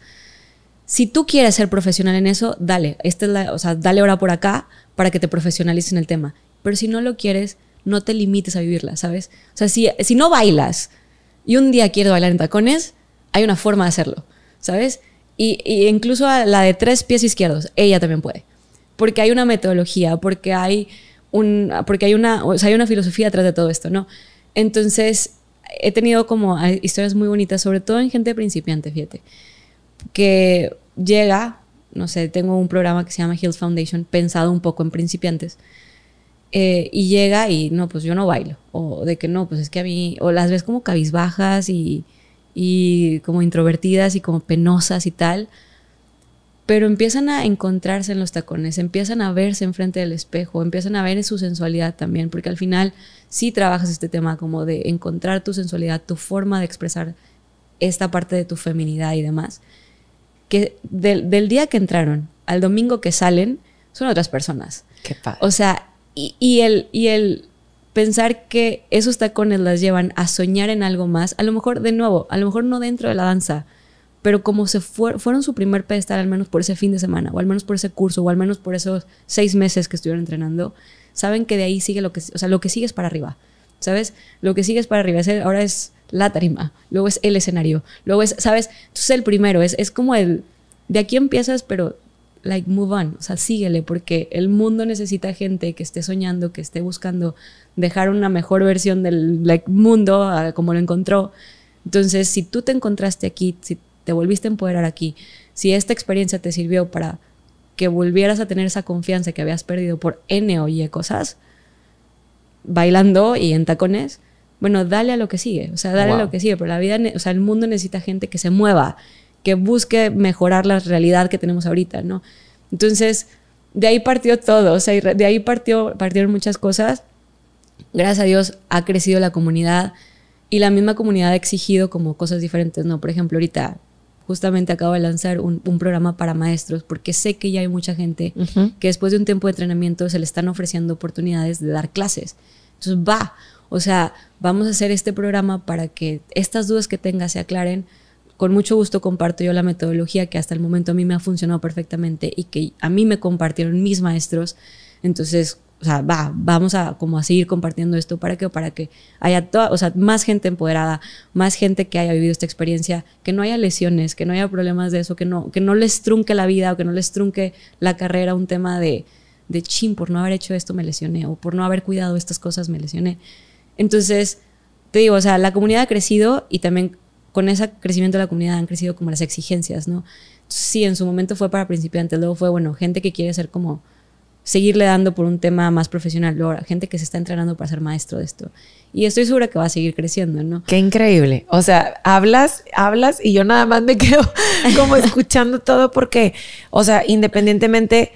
Si tú quieres ser profesional en eso, dale, esta es la, o sea, dale hora por acá para que te profesionalices en el tema. Pero si no lo quieres, no te limites a vivirla, ¿sabes? O sea, si, si no bailas y un día quieres bailar en tacones, hay una forma de hacerlo, ¿sabes? Y, incluso a la de tres pies izquierdos, ella también puede. Porque hay una metodología, porque hay porque hay una, hay una filosofía detrás de todo esto, ¿no? Entonces, he tenido como historias muy bonitas, sobre todo en gente principiante, fíjate, que llega, no sé, tengo un programa que se llama Hills Foundation, pensado un poco en principiantes, eh, y llega y no, pues yo no bailo, o de que no, pues es que a mí, o las ves como cabizbajas y, y como introvertidas y como penosas y tal, pero empiezan a encontrarse en los tacones, empiezan a verse enfrente del espejo, empiezan a ver su sensualidad también, porque al final sí trabajas este tema como de encontrar tu sensualidad, tu forma de expresar esta parte de tu feminidad y demás, que del, día que entraron al domingo que salen, son otras personas. Qué padre. O sea, y, el, y el pensar que esos tacones las llevan a soñar en algo más, a lo mejor de nuevo, a lo mejor no dentro de la danza, pero como se fueron su primer pedestal al menos por ese fin de semana, o al menos por ese curso, o al menos por esos seis meses que estuvieron entrenando, saben que de ahí sigue lo que, o sea, lo que sigue es para arriba, ¿sabes? Lo que sigue es para arriba. ahora es la tarima, luego es el escenario, luego es, ¿sabes? Entonces el primero es, es como el, de aquí empiezas, pero like move on, o sea, síguele, porque el mundo necesita gente que esté soñando, que esté buscando dejar una mejor versión del like, mundo como lo encontró. Entonces, si tú te encontraste aquí, si te volviste a empoderar aquí, si esta experiencia te sirvió para que volvieras a tener esa confianza que habías perdido por N o Y cosas, bailando y en tacones, bueno, dale a lo que sigue, o sea, dale a lo que sigue, pero la vida, o sea, el mundo necesita gente que se mueva, que busque mejorar la realidad que tenemos ahorita, ¿no? Entonces, de ahí partió todo, o sea, de ahí partió, partieron muchas cosas. Gracias a Dios ha crecido la comunidad y la misma comunidad ha exigido como cosas diferentes, ¿no? Por ejemplo, ahorita justamente acabo de lanzar un, programa para maestros porque sé que ya hay mucha gente que después de un tiempo de entrenamiento se le están ofreciendo oportunidades de dar clases. Entonces, va, o sea, vamos a hacer este programa para que estas dudas que tengas se aclaren con mucho gusto comparto yo la metodología que hasta el momento a mí me ha funcionado perfectamente y que a mí me compartieron mis maestros. Entonces, o sea, va, vamos a como a seguir compartiendo esto para que para que haya toda, o sea, más gente empoderada, más gente que haya vivido esta experiencia, que no haya lesiones, que no haya problemas de eso, que no que no les trunque la vida o que no les trunque la carrera un tema de de chin por no haber hecho esto me lesioné o por no haber cuidado estas cosas me lesioné. Entonces, te digo, o sea, la comunidad ha crecido y también con ese crecimiento de la comunidad han crecido como las exigencias, ¿no? Sí, en su momento fue para principiantes, luego fue, bueno, gente que quiere ser como, seguirle dando por un tema más profesional, luego gente que se está entrenando para ser maestro de esto. Y estoy segura que va a seguir creciendo, ¿no? Qué increíble. O sea, hablas, hablas y yo nada más me quedo como escuchando todo porque, o sea, independientemente,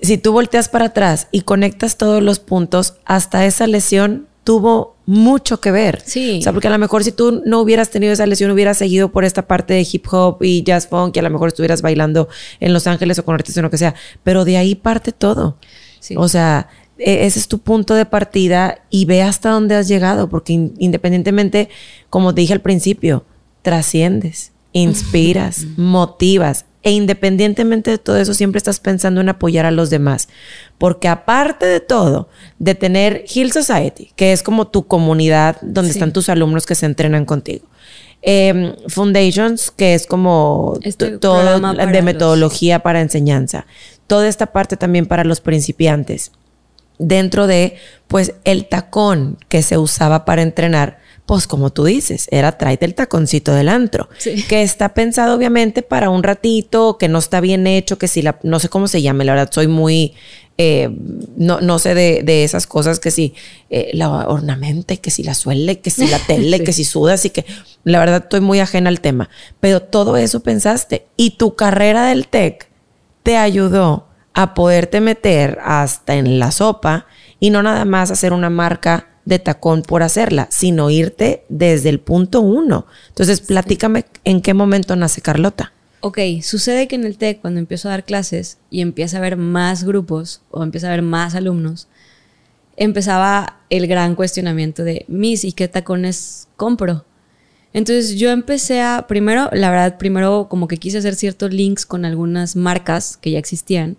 si tú volteas para atrás y conectas todos los puntos, hasta esa lesión tuvo mucho que ver. Sí. O sea, porque a lo mejor si tú no hubieras tenido esa lesión, hubieras seguido por esta parte de hip hop y jazz funk y a lo mejor estuvieras bailando en Los Ángeles o con artistas o lo que sea. Pero de ahí parte todo. Sí. O sea, e, ese es tu punto de partida y ve hasta dónde has llegado, porque independientemente, como te dije al principio, trasciendes, inspiras, motivas, e independientemente de todo eso, siempre estás pensando en apoyar a los demás. Porque aparte de todo, de tener Hill Society, que es como tu comunidad donde están tus alumnos que se entrenan contigo. Em, Foundations, que es como este todo de metodología para enseñanza. Toda esta parte también para los principiantes. Dentro de, pues, el tacón que se usaba para entrenar pues como tú dices, era tráete el taconcito del antro, que está pensado obviamente para un ratito, que no está bien hecho, que si la, no sé cómo se llame, la verdad soy muy, eh, no, no sé de, esas cosas, que si eh, la ornamenta, que si la suele, que si la tele, que si sudas y que la verdad estoy muy ajena al tema, pero todo eso pensaste y tu carrera del tech te ayudó a poderte meter hasta en la sopa y no nada más hacer una marca de tacón por hacerla, sino irte desde el punto uno. Entonces, platícame en qué momento nace Carlota. Ok, sucede que en el TEC, cuando empiezo a dar clases y empieza a haber más grupos o empieza a haber más alumnos, empezaba el gran cuestionamiento de, mis, ¿y qué tacones compro? Entonces yo empecé a, primero, la verdad, primero como que quise hacer ciertos links con algunas marcas que ya existían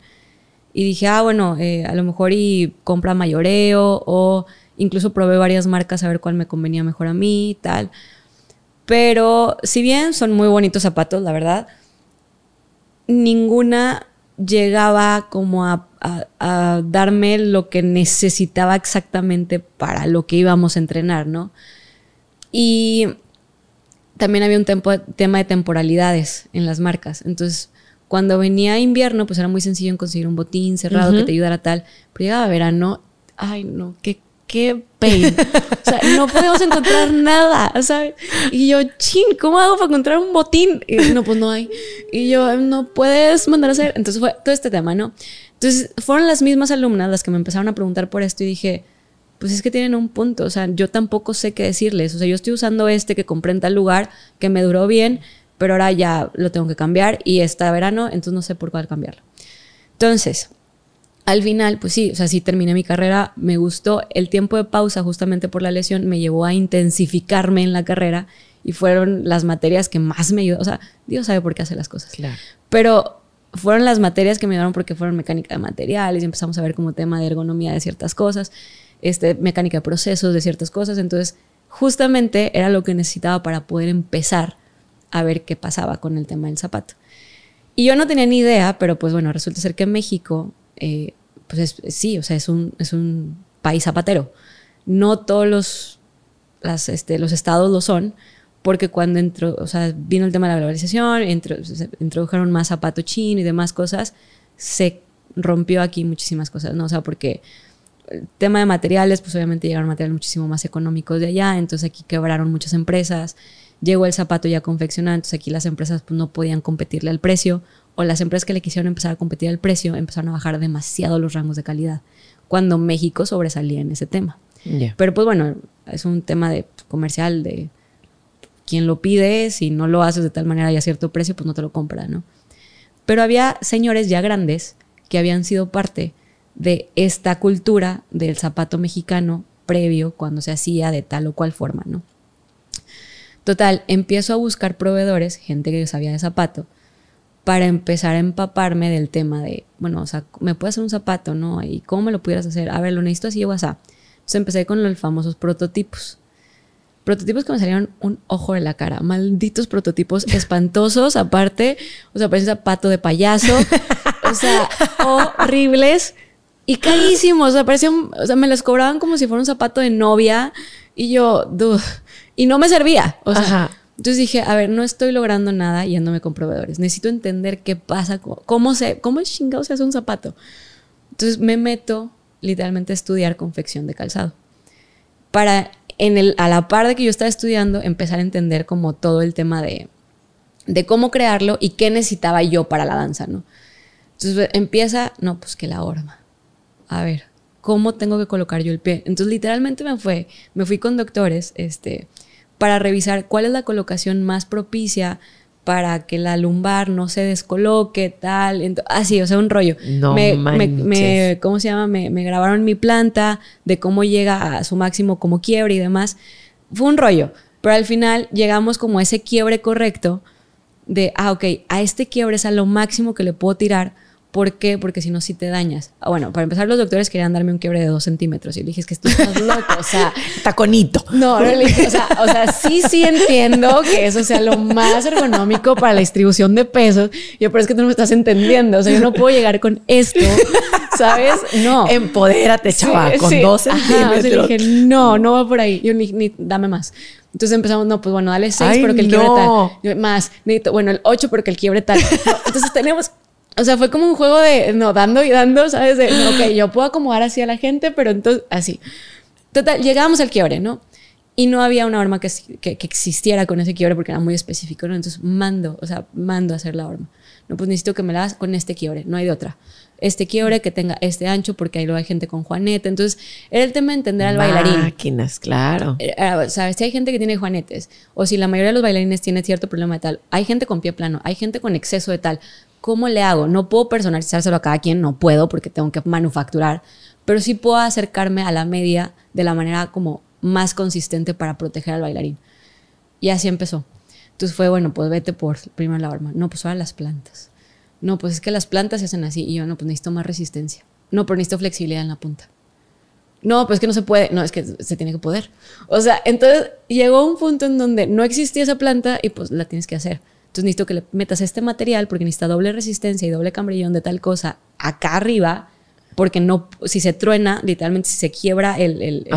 y dije, ah, bueno, eh, a lo mejor y compra mayoreo o Incluso probé varias marcas a ver cuál me convenía mejor a mí y tal. Pero si bien son muy bonitos zapatos, la verdad, ninguna llegaba como a, darme lo que necesitaba exactamente para lo que íbamos a entrenar, ¿no? Y también había un tema de temporalidades en las marcas. Entonces, cuando venía invierno, pues era muy sencillo en conseguir un botín cerrado que te ayudara tal. Pero llegaba verano, ay no, qué qué pain. O sea, no podemos encontrar nada, ¿sabes? Y yo, chin, ¿cómo hago para encontrar un botín? Y no, pues no hay. Y yo, no puedes mandar a hacer. Entonces fue todo este tema, ¿no? Entonces fueron las mismas alumnas las que me empezaron a preguntar por esto y dije, pues es que tienen un punto. O sea, yo tampoco sé qué decirles. O sea, yo estoy usando este que compré en tal lugar, que me duró bien, pero ahora ya lo tengo que cambiar y está verano, entonces no sé por cuál cambiarlo. Entonces, al final, pues sí, o sea, sí terminé mi carrera, me gustó. El tiempo de pausa, justamente por la lesión, me llevó a intensificarme en la carrera y fueron las materias que más me ayudaron. O sea, Dios sabe por qué hace las cosas. Claro. Pero fueron las materias que me ayudaron porque fueron mecánica de materiales y empezamos a ver como tema de ergonomía de ciertas cosas, este, mecánica de procesos de ciertas cosas. Entonces, justamente era lo que necesitaba para poder empezar a ver qué pasaba con el tema del zapato. Y yo no tenía ni idea, pero pues bueno, resulta ser que México, eh, pues sí, o sea, es un, es un país zapatero. No todos los, este, los estados lo son, porque cuando entró, o sea, vino el tema de la globalización, introdujeron más zapato chino y demás cosas, se rompió aquí muchísimas cosas, ¿no? O sea, porque el tema de materiales, pues obviamente llegaron materiales muchísimo más económicos de allá, entonces aquí quebraron muchas empresas, llegó el zapato ya confeccionado, entonces aquí las empresas pues, no podían competirle al precio, o las empresas que le quisieron empezar a competir al precio empezaron a bajar demasiado los rangos de calidad, cuando México sobresalía en ese tema. Pero pues bueno, es un tema de comercial, de quien lo pide, si no lo haces de tal manera y a cierto precio, pues no te lo compra, ¿no? Pero había señores ya grandes que habían sido parte de esta cultura del zapato mexicano previo cuando se hacía de tal o cual forma, ¿no? Total, empiezo a buscar proveedores, gente que sabía de zapato, para empezar a empaparme del tema de, bueno, o sea, me puedes hacer un zapato, ¿no? ¿Y cómo me lo pudieras hacer? A ver, lo necesito así o así. Entonces empecé con los famosos prototipos. Prototipos que me salieron un ojo de la cara. Malditos prototipos espantosos, aparte. O sea, parece un zapato de payaso. O sea, horribles y carísimos. O sea, parecían, o sea, me los cobraban como si fuera un zapato de novia. Y yo, duh. Y no me servía. O sea, entonces dije, a ver, no estoy logrando nada yéndome con proveedores. Necesito entender qué pasa, cómo se, cómo es chingado se hace un zapato. Entonces me meto literalmente a estudiar confección de calzado. Para, en el, a la par de que yo estaba estudiando, empezar a entender como todo el tema de, de cómo crearlo y qué necesitaba yo para la danza, ¿no? Entonces empieza, no, pues que la horma. A ver, ¿cómo tengo que colocar yo el pie? Entonces literalmente me fue, me fui con doctores, este, para revisar cuál es la colocación más propicia para que la lumbar no se descoloque, tal. Así, o sea, un rollo. No me, me, ¿Cómo se llama? Me, me, grabaron mi planta de cómo llega a su máximo como quiebre y demás. Fue un rollo. Pero al final llegamos como a ese quiebre correcto de, ah, ok, a este quiebre es a lo máximo que le puedo tirar ¿Por qué? Porque si no, sí te dañas. Ah, bueno, para empezar, los doctores querían darme un quiebre de dos centímetros. Y le dije, es que esto estás loco. O sea, taconito. No, no le dije, o sea, o sea, sí, sí entiendo que eso sea lo más ergonómico para la distribución de pesos. Yo, pero es que tú no me estás entendiendo. O sea, yo no puedo llegar con esto, ¿sabes? No. Empodérate, chaval, con dos centímetros. le dije, no, no va por ahí. Yo ni, ni dame más. Entonces empezamos, no, pues bueno, dale seis porque el quiebre tal. más, bueno, el ocho porque el quiebre tal. entonces tenemos o sea, fue como un juego de, no, dando y dando, ¿sabes? De, ok, yo puedo acomodar así a la gente, pero entonces, así. Total, llegamos al quiebre, ¿no? Y no había una horma que, que, existiera con ese quiebre porque era muy específico, ¿no? Entonces, mando, o sea, mando a hacer la horma. No, pues necesito que me la hagas con este quiebre, no hay de otra. Este quiebre que tenga este ancho, porque ahí lo hay gente con juanete. Entonces, era el tema de entender al bailarín. Máquinas, claro. Eh, eh, ¿Sabes? Si hay gente que tiene juanetes, o si la mayoría de los bailarines tiene cierto problema de tal, hay gente con pie plano, hay gente con exceso de tal. ¿Cómo le hago? No puedo personalizárselo a cada quien, no puedo porque tengo que manufacturar, pero sí puedo acercarme a la media de la manera como más consistente para proteger al bailarín. Y así empezó. Entonces fue, bueno, pues vete por primero la arma. No, pues ahora las plantas. No, pues es que las plantas se hacen así. Y yo, no, pues necesito más resistencia. No, pero necesito flexibilidad en la punta. No, pues es que no se puede. No, es que se tiene que poder. O sea, entonces llegó un punto en donde no existía esa planta y pues la tienes que hacer. Entonces necesito que le metas este material porque necesita doble resistencia y doble cambrillón de tal cosa acá arriba, porque no, si se truena, literalmente si se quiebra el, el,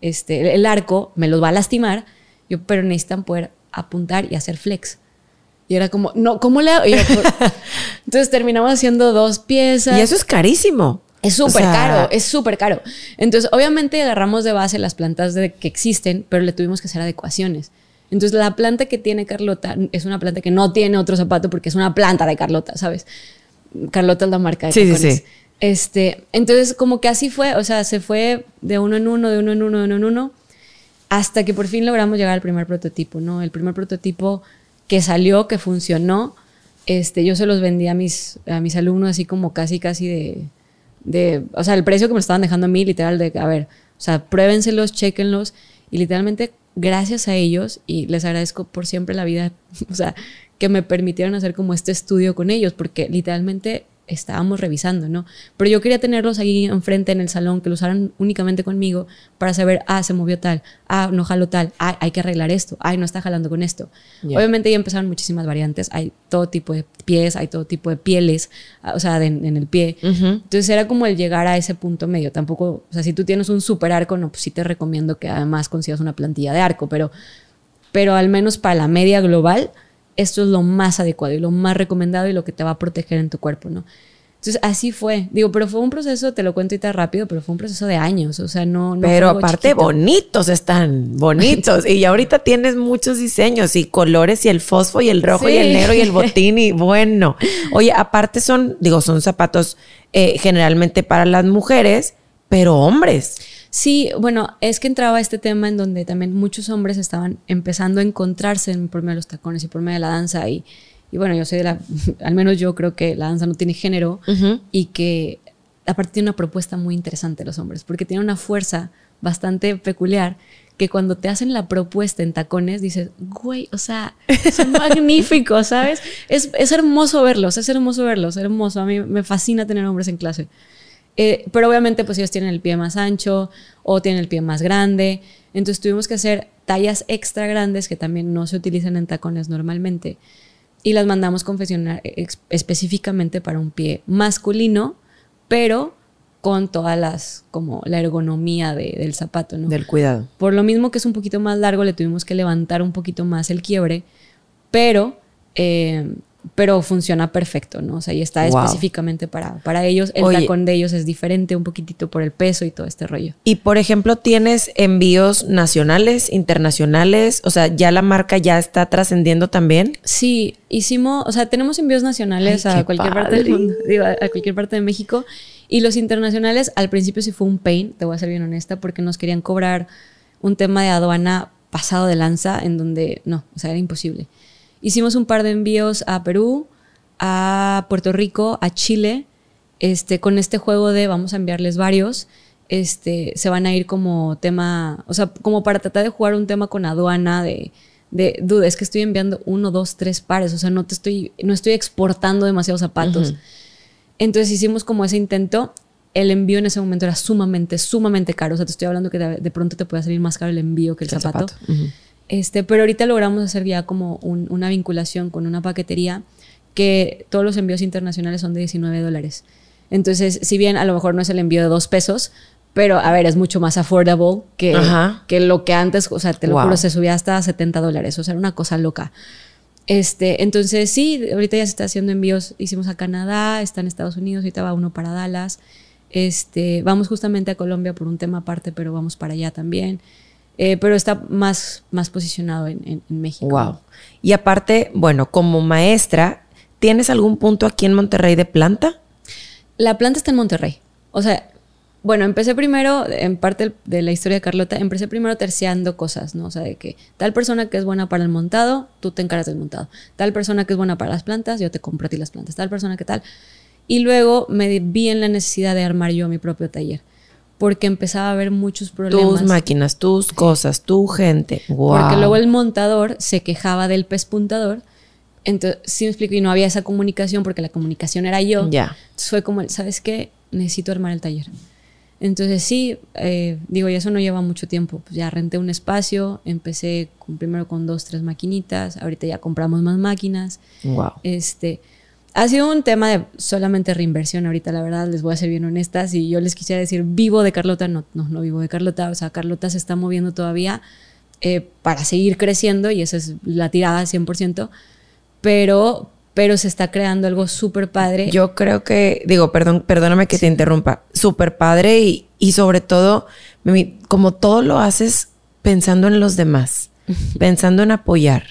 este, el arco, me los va a lastimar. Yo, pero necesitan poder apuntar y hacer flex. Y era como, no, ¿cómo le hago? Entonces terminamos haciendo dos piezas. Y eso es carísimo. Es súper caro, es súper caro. Entonces, obviamente agarramos de base las plantas de, que existen, pero le tuvimos que hacer adecuaciones. Entonces la planta que tiene Carlota es una planta que no tiene otro zapato porque es una planta de Carlota, ¿sabes? Carlota es la marca de sí, sí, sí. Este, entonces como que así fue, o sea, se fue de uno en uno, de uno en uno, de uno en uno, hasta que por fin logramos llegar al primer prototipo, ¿no? El primer prototipo que salió, que funcionó, este, yo se los vendí a mis, a mis alumnos así como casi, casi de, de, o sea, el precio que me estaban dejando a mí, literal, de, a ver, o sea, pruébenselos, chequenlos, y literalmente gracias a ellos y les agradezco por siempre la vida, o sea, que me permitieron hacer como este estudio con ellos, porque literalmente estábamos revisando, ¿no? Pero yo quería tenerlos ahí enfrente en el salón, que lo usaran únicamente conmigo para saber, ah, se movió tal, ah, no jaló tal, ah, hay que arreglar esto, ay, no está jalando con esto. Obviamente ya empezaron muchísimas variantes, hay todo tipo de pies, hay todo tipo de pieles, ah, o sea, en el pie. Entonces era como el llegar a ese punto medio. Tampoco, o sea, si tú tienes un super arco, no, pues sí te recomiendo que además consigas una plantilla de arco, pero, pero al menos para la media global, esto es lo más adecuado y lo más recomendado y lo que te va a proteger en tu cuerpo, ¿no? Entonces así fue. Digo, pero fue un proceso, te lo cuento ahorita rápido, pero fue un proceso de años. O sea, no. no pero aparte, bonitos están, bonitos. y ahorita tienes muchos diseños y colores y el fosfo y el rojo y el negro y el botín y bueno. Oye, aparte son, digo, son zapatos eh, generalmente para las mujeres, pero hombres. Sí, bueno, es que entraba este tema en donde también muchos hombres estaban empezando a encontrarse por medio de los tacones y por medio de la danza y, y bueno, yo soy de la, al menos yo creo que la danza no tiene género y que aparte tiene una propuesta muy interesante los hombres, porque tiene una fuerza bastante peculiar que cuando te hacen la propuesta en tacones dices, güey, o sea, son magníficos, ¿sabes? Es, es hermoso verlos, es hermoso verlos, hermoso. A mí me fascina tener hombres en clase. Eh, pero obviamente pues ellos tienen el pie más ancho o tienen el pie más grande. Entonces tuvimos que hacer tallas extra grandes que también no se utilizan en tacones normalmente y las mandamos confeccionar específicamente para un pie masculino, pero con todas las, como la ergonomía del zapato, ¿no? Del cuidado. Por lo mismo que es un poquito más largo, le tuvimos que levantar un poquito más el quiebre, pero eh, pero funciona perfecto, ¿no? O sea, y está específicamente para, para ellos. El tacón de ellos es diferente un poquitito por el peso y todo este rollo. Y por ejemplo, ¿tienes envíos nacionales, internacionales? O sea, ¿ya la marca ya está trascendiendo también? Sí, hicimos, o sea, tenemos envíos nacionales a cualquier parte del mundo, a cualquier parte de México. Y los internacionales, al principio sí fue un pain, te voy a ser bien honesta, porque nos querían cobrar un tema de aduana pasado de lanza en donde no, o sea, era imposible. Hicimos un par de envíos a Perú, a Puerto Rico, a Chile, este, con este juego de vamos a enviarles varios. Este, se van a ir como tema, o sea, como para tratar de jugar un tema con aduana de, de duda, es que estoy enviando uno, dos, tres pares, o sea, no te estoy, no estoy exportando demasiados zapatos. Entonces hicimos como ese intento. El envío en ese momento era sumamente, sumamente caro. O sea, te estoy hablando que de, pronto te puede salir más caro el envío que el, zapato. Este, pero ahorita logramos hacer ya como una vinculación con una paquetería que todos los envíos internacionales son de 19 dólares. Entonces, si bien a lo mejor no es el envío de dos pesos, pero a ver, es mucho más affordable que, que lo que antes, o sea, te lo juro, se subía hasta 70 dólares, o sea, era una cosa loca. Este, entonces, sí, ahorita ya se está haciendo envíos, hicimos a Canadá, está en Estados Unidos, ahorita va uno para Dallas. Este, vamos justamente a Colombia por un tema aparte, pero vamos para allá también. Eh, pero está más, más posicionado en, México. Wow. Y aparte, bueno, como maestra, ¿tienes algún punto aquí en Monterrey de planta? La planta está en Monterrey. O sea, bueno, empecé primero, en parte de la historia de Carlota, empecé primero terciando cosas, ¿no? O sea, de que tal persona que es buena para el montado, tú te encargas del montado. Tal persona que es buena para las plantas, yo te compro a ti las plantas. Tal persona que tal. Y luego me vi en la necesidad de armar yo mi propio taller porque empezaba a haber muchos problemas. Tus máquinas, tus cosas, tu gente. Porque luego el montador se quejaba del pespuntador. Entonces, sí me explico, y no había esa comunicación porque la comunicación era yo. Ya. Entonces fue como, ¿sabes qué? Necesito armar el taller. Entonces sí, eh, digo, y eso no lleva mucho tiempo. Pues ya renté un espacio, empecé primero con dos, tres maquinitas, ahorita ya compramos más máquinas. Wow. Este, ha sido un tema de solamente reinversión ahorita, la verdad, les voy a ser bien honestas. Y yo les quisiera decir, vivo de Carlota, no, no, no vivo de Carlota. O sea, Carlota se está moviendo todavía eh, para seguir creciendo y esa es la tirada 100%. Pero, pero se está creando algo súper padre. Yo creo que, digo, perdón, perdóname que te interrumpa, súper padre y, y sobre todo, como todo lo haces pensando en los demás, pensando en apoyar,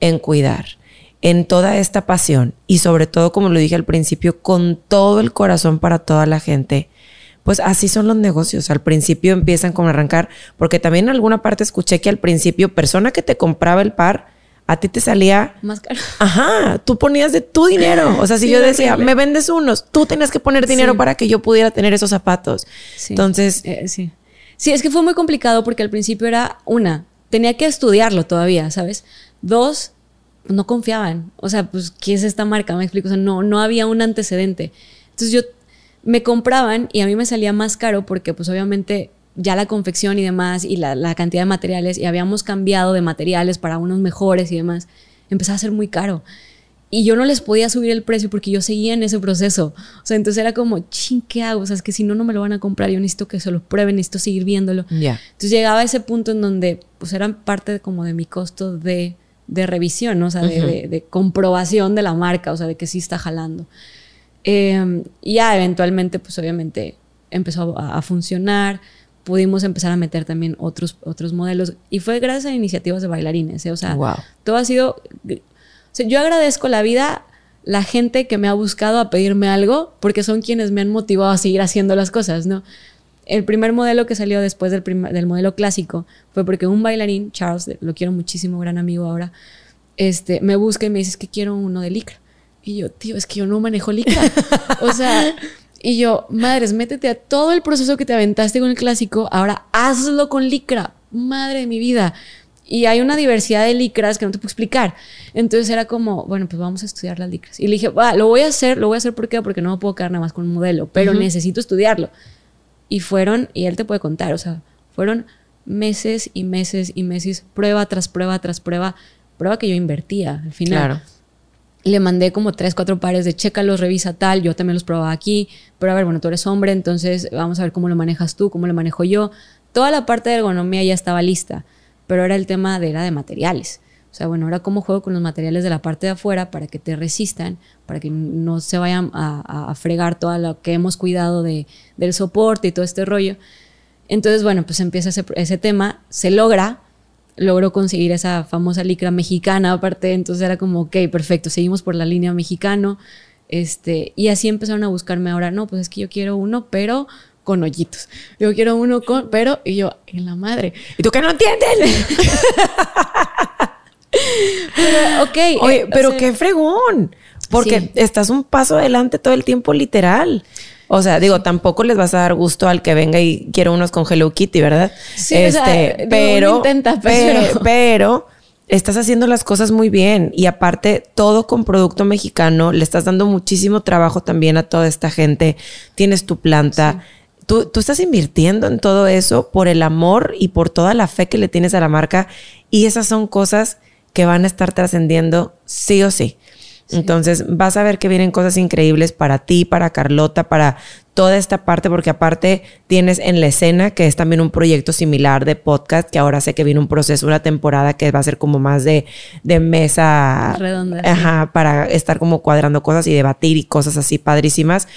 en cuidar en toda esta pasión y sobre todo, como lo dije al principio, con todo el corazón para toda la gente, pues así son los negocios. Al principio empiezan con arrancar, porque también en alguna parte escuché que al principio, persona que te compraba el par, a ti te salía más caro. Ajá, tú ponías de tu dinero. O sea, si yo decía, me vendes unos, tú tenías que poner dinero para que yo pudiera tener esos zapatos. Entonces, eh, sí. Sí, es que fue muy complicado porque al principio era una, tenía que estudiarlo todavía, ¿sabes? Dos, no confiaban. O sea, pues, ¿qué es esta marca? Me explico. O sea, no, no había un antecedente. Entonces yo me compraban y a mí me salía más caro porque pues obviamente ya la confección y demás y la, la, cantidad de materiales y habíamos cambiado de materiales para unos mejores y demás, empezaba a ser muy caro. Y yo no les podía subir el precio porque yo seguía en ese proceso. O sea, entonces era como, ching, ¿qué hago? O sea, es que si no, no me lo van a comprar. Yo necesito que se lo prueben, necesito seguir viéndolo. Entonces llegaba a ese punto en donde, pues, eran parte como de mi costo de, de revisión, ¿no? o sea, de, de, comprobación de la marca, o sea, de que sí está jalando. Eh, y ya eventualmente, pues, obviamente empezó a, a, funcionar. Pudimos empezar a meter también otros, otros modelos. Y fue gracias a iniciativas de bailarines, ¿eh? O sea, wow. todo ha sido yo agradezco la vida, la gente que me ha buscado a pedirme algo, porque son quienes me han motivado a seguir haciendo las cosas, ¿no? El primer modelo que salió después del, del modelo clásico fue porque un bailarín, Charles, lo quiero muchísimo, gran amigo ahora, este, me busca y me dice, es que quiero uno de licra. Y yo, tío, es que yo no manejo licra. o sea, y yo, madres, métete a todo el proceso que te aventaste con el clásico, ahora hazlo con licra. Madre de mi vida. Y hay una diversidad de licras que no te puedo explicar. Entonces era como, bueno, pues vamos a estudiar las licras. Y le dije, va, lo voy a hacer, lo voy a hacer ¿por qué? porque no me puedo quedar nada más con un modelo, pero necesito estudiarlo. Y fueron, y él te puede contar, o sea, fueron meses y meses y meses, prueba tras prueba tras prueba, prueba que yo invertía al final. Claro. Le mandé como tres, cuatro pares de chécalos, revisa tal, yo también los probaba aquí, pero a ver, bueno, tú eres hombre, entonces vamos a ver cómo lo manejas tú, cómo lo manejo yo. Toda la parte de ergonomía ya estaba lista pero era el tema de, era de materiales. Sea, bueno, ahora cómo juego con los materiales de la parte de afuera para que te resistan, para que no se vayan a, fregar todo lo que hemos cuidado de, del soporte y todo este rollo. Entonces, bueno, pues empieza ese, tema, se logra, logró conseguir esa famosa licra mexicana aparte, entonces era como, ok, perfecto, seguimos por la línea mexicano, este, y así empezaron a buscarme ahora, no, pues es que yo quiero uno, pero con hoyitos. Yo quiero uno con, pero, y yo, en la madre. ¿Y tú qué no entiendes? pero, ok. Oye, eh, pero qué fregón. Porque estás un paso adelante todo el tiempo, literal. O sea, digo, tampoco les vas a dar gusto al que venga y quiera unos con Hello Kitty, ¿verdad? Sí, este, pero, intenta, pero, pero estás haciendo las cosas muy bien y aparte todo con producto mexicano, le estás dando muchísimo trabajo también a toda esta gente, tienes tu planta, Tú, estás invirtiendo en todo eso por el amor y por toda la fe que le tienes a la marca y esas son cosas que van a estar trascendiendo sí o sí. Entonces vas a ver que vienen cosas increíbles para ti, para Carlota, para toda esta parte, porque aparte tienes en la escena, que es también un proyecto similar de podcast, que ahora sé que viene un proceso, una temporada que va a ser como más de, de mesa redonda. Ajá, para estar como cuadrando cosas y debatir y cosas así padrísimas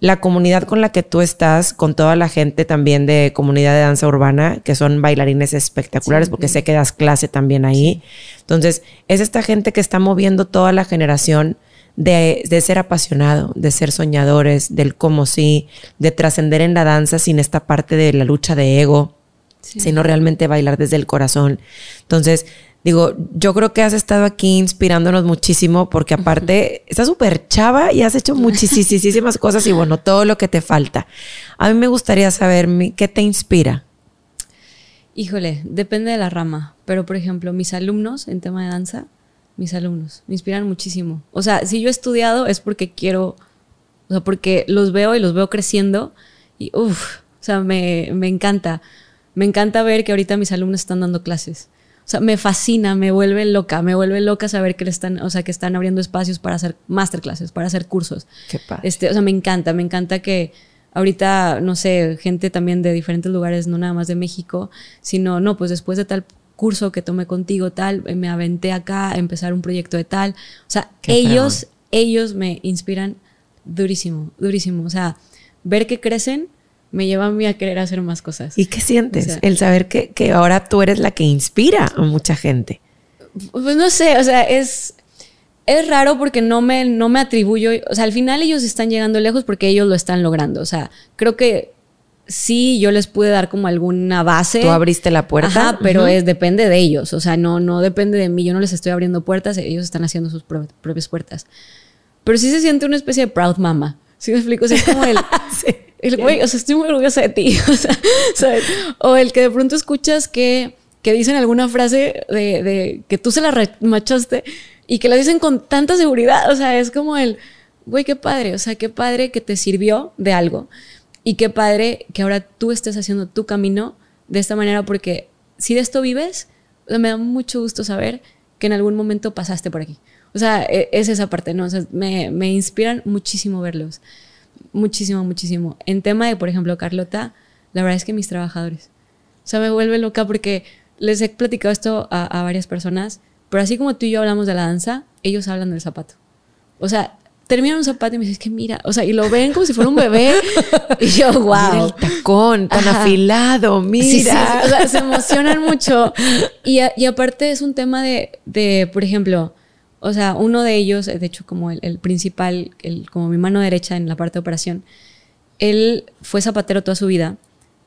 la comunidad con la que tú estás, con toda la gente también de comunidad de danza urbana, que son bailarines espectaculares, porque sé que das clase también ahí. Entonces, es esta gente que está moviendo toda la generación de, de ser apasionado, de ser soñadores, del cómo sí, de trascender en la danza sin esta parte de la lucha de ego, sino realmente bailar desde el corazón. Entonces, Digo, yo creo que has estado aquí inspirándonos muchísimo porque aparte estás súper chava y has hecho muchísimas cosas y bueno, todo lo que te falta. A mí me gustaría saber qué te inspira. Híjole, depende de la rama, pero por ejemplo, mis alumnos en tema de danza, mis alumnos me inspiran muchísimo. O sea, si yo he estudiado es porque quiero, o sea, porque los veo y los veo creciendo y uff, o sea, me, me encanta. Me encanta ver que ahorita mis alumnos están dando clases sea, me fascina, me vuelve loca, me vuelve loca saber que le están, o sea, que están abriendo espacios para hacer masterclasses, para hacer cursos. Qué Este, o sea, me encanta, me encanta que ahorita, no sé, gente también de diferentes lugares, no nada más de México, sino, no, pues después de tal curso que tomé contigo, tal, me aventé acá a empezar un proyecto de tal. O sea, ellos, ellos me inspiran durísimo, durísimo. O sea, ver que crecen me lleva a mí a querer hacer más cosas. ¿Y qué sientes? el saber que, que, ahora tú eres la que inspira a mucha gente. Pues no sé, o sea, es, es raro porque no me, no me atribuyo, o sea, al final ellos están llegando lejos porque ellos lo están logrando. O sea, creo que sí, yo les pude dar como alguna base. Tú abriste la puerta. pero es, depende de ellos. O sea, no, no depende de mí. Yo no les estoy abriendo puertas, ellos están haciendo sus propias puertas. Pero sí se siente una especie de proud mama. ¿Sí me explico? es como el... sí el güey, o sea, estoy muy orgullosa de ti. O, sea, ¿sabes? o el que de pronto escuchas que, que dicen alguna frase de, de, que tú se la remachaste y que la dicen con tanta seguridad. O sea, es como el, güey, qué padre, o sea, qué padre que te sirvió de algo y qué padre que ahora tú estés haciendo tu camino de esta manera porque si de esto vives, me da mucho gusto saber que en algún momento pasaste por aquí. O sea, e, es esa parte, ¿no? O sea, me, me inspiran muchísimo verlos. Muchísimo, muchísimo. En tema de, por ejemplo, Carlota, la verdad es que mis trabajadores. O sea, me vuelve loca porque les he platicado esto a, a varias personas, pero así como tú y yo hablamos de la danza, ellos hablan del zapato. O sea, terminan un zapato y me dicen, es que mira, o sea, y lo ven como si fuera un bebé. y yo, wow. Mira el tacón tan afilado, mira. Sí, sí, o sea, se emocionan mucho. Y, y aparte es un tema de, de, por ejemplo, o sea, uno de ellos, de hecho, como el, el principal, el, como mi mano derecha en la parte de operación, él fue zapatero toda su vida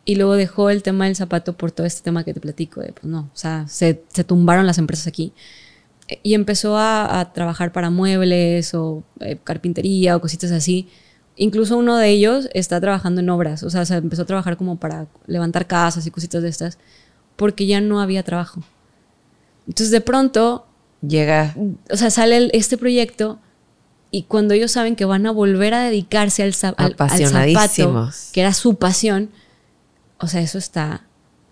y luego dejó el tema del zapato por todo este tema que te platico, de pues no, o sea, se, se tumbaron las empresas aquí y empezó a, trabajar para muebles o eh, carpintería o cositas así. Incluso uno de ellos está trabajando en obras, o sea, se empezó a trabajar como para levantar casas y cositas de estas, porque ya no había trabajo. Entonces de pronto llega, o sea, sale este proyecto y cuando ellos saben que van a volver a dedicarse al, al, al zapato, que era su pasión, o sea, eso está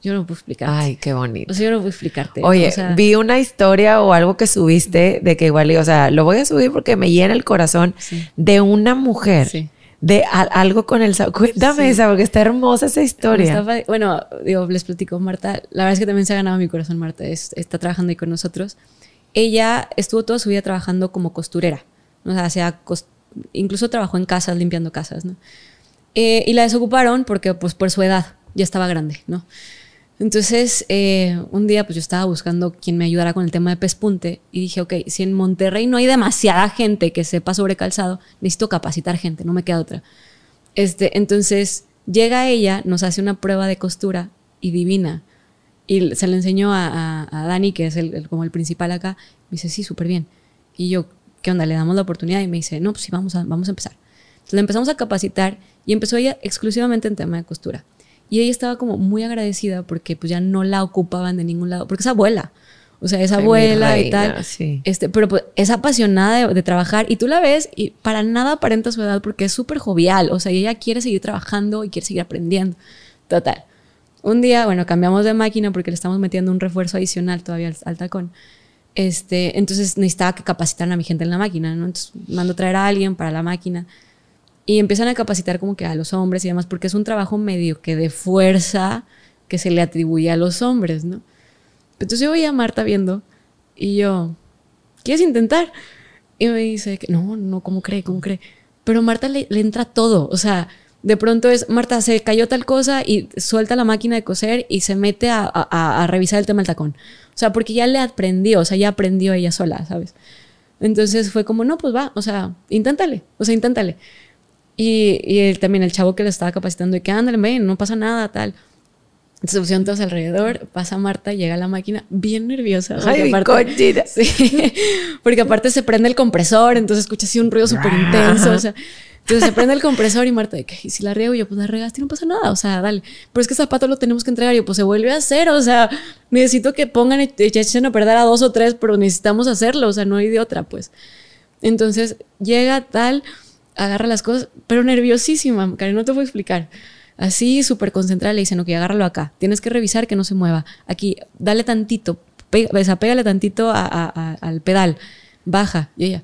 yo no puedo explicar. Ay, qué bonito. O sea, yo no puedo explicarte. Oye, vi una historia o algo que subiste de que igual, o sea, lo voy a subir porque me llena el corazón de una mujer. De algo con el Cuéntame esa, porque está hermosa esa historia. bueno, digo, les platico, Marta. La verdad es que también se ha ganado mi corazón, Marta. está trabajando ahí con nosotros. Ella estuvo toda su vida trabajando como costurera. O sea, sea incluso trabajó en casas, limpiando casas. Eh, y la desocuparon porque, pues, por su edad, ya estaba grande, ¿no? Entonces, eh, un día pues yo estaba buscando quien me ayudara con el tema de pespunte y dije, ok, si en Monterrey no hay demasiada gente que sepa sobre calzado, necesito capacitar gente, no me queda otra. Este, entonces, llega ella, nos hace una prueba de costura y divina. Y se le enseñó a, Dani, que es el, como el principal acá, me dice, sí, súper bien. Y yo, ¿qué onda? Le damos la oportunidad y me dice, no, pues sí, vamos a, vamos a empezar. Entonces le empezamos a capacitar y empezó ella exclusivamente en tema de costura. Y ella estaba como muy agradecida porque pues ya no la ocupaban de ningún lado, porque es abuela. O sea, es abuela y tal. Este, pero pues es apasionada de, trabajar y tú la ves y para nada aparenta su edad porque es súper jovial. O sea, ella quiere seguir trabajando y quiere seguir aprendiendo. Total. Un día, bueno, cambiamos de máquina porque le estamos metiendo un refuerzo adicional todavía al, tacón. Este, entonces necesitaba que capacitaran a mi gente en la máquina, ¿no? Entonces mando traer a alguien para la máquina y empiezan a capacitar como que a los hombres y demás, porque es un trabajo medio que de fuerza que se le atribuye a los hombres, ¿no? Entonces yo veía a Marta viendo y yo, ¿quieres intentar? Y me dice, que, no, no, ¿cómo cree? ¿Cómo cree? Pero Marta le, entra todo, o sea, de pronto es, Marta, se cayó tal cosa y suelta la máquina de coser y se mete a, revisar el tema del tacón. O sea, porque ya le aprendió, o sea, ya aprendió ella sola, ¿sabes? Entonces fue como, no, pues va, o sea, inténtale, o sea, inténtale. Y, y también el chavo que le estaba capacitando, y ándale, ven, no pasa nada, tal. Pusieron todos alrededor, pasa Marta, llega a la máquina bien nerviosa. Ay, aparte, sí, porque aparte se prende el compresor, entonces escucha así un ruido súper intenso, o sea, entonces se prende el compresor y Marta ¿y si la riego? yo, pues la regaste y no pasa nada, o sea, dale. Pero es que zapato lo tenemos que entregar y yo, pues se vuelve a hacer, o sea, necesito que pongan, y echen a perder a dos o tres, pero necesitamos hacerlo, o sea, no hay de otra, pues. Entonces llega tal agarra las cosas, pero nerviosísima, Karen, no te voy a explicar. Así, súper concentrada, le dicen, ok, agárralo acá. Tienes que revisar que no se mueva. Aquí, dale tantito, pégale tantito al pedal. Baja. Y ella,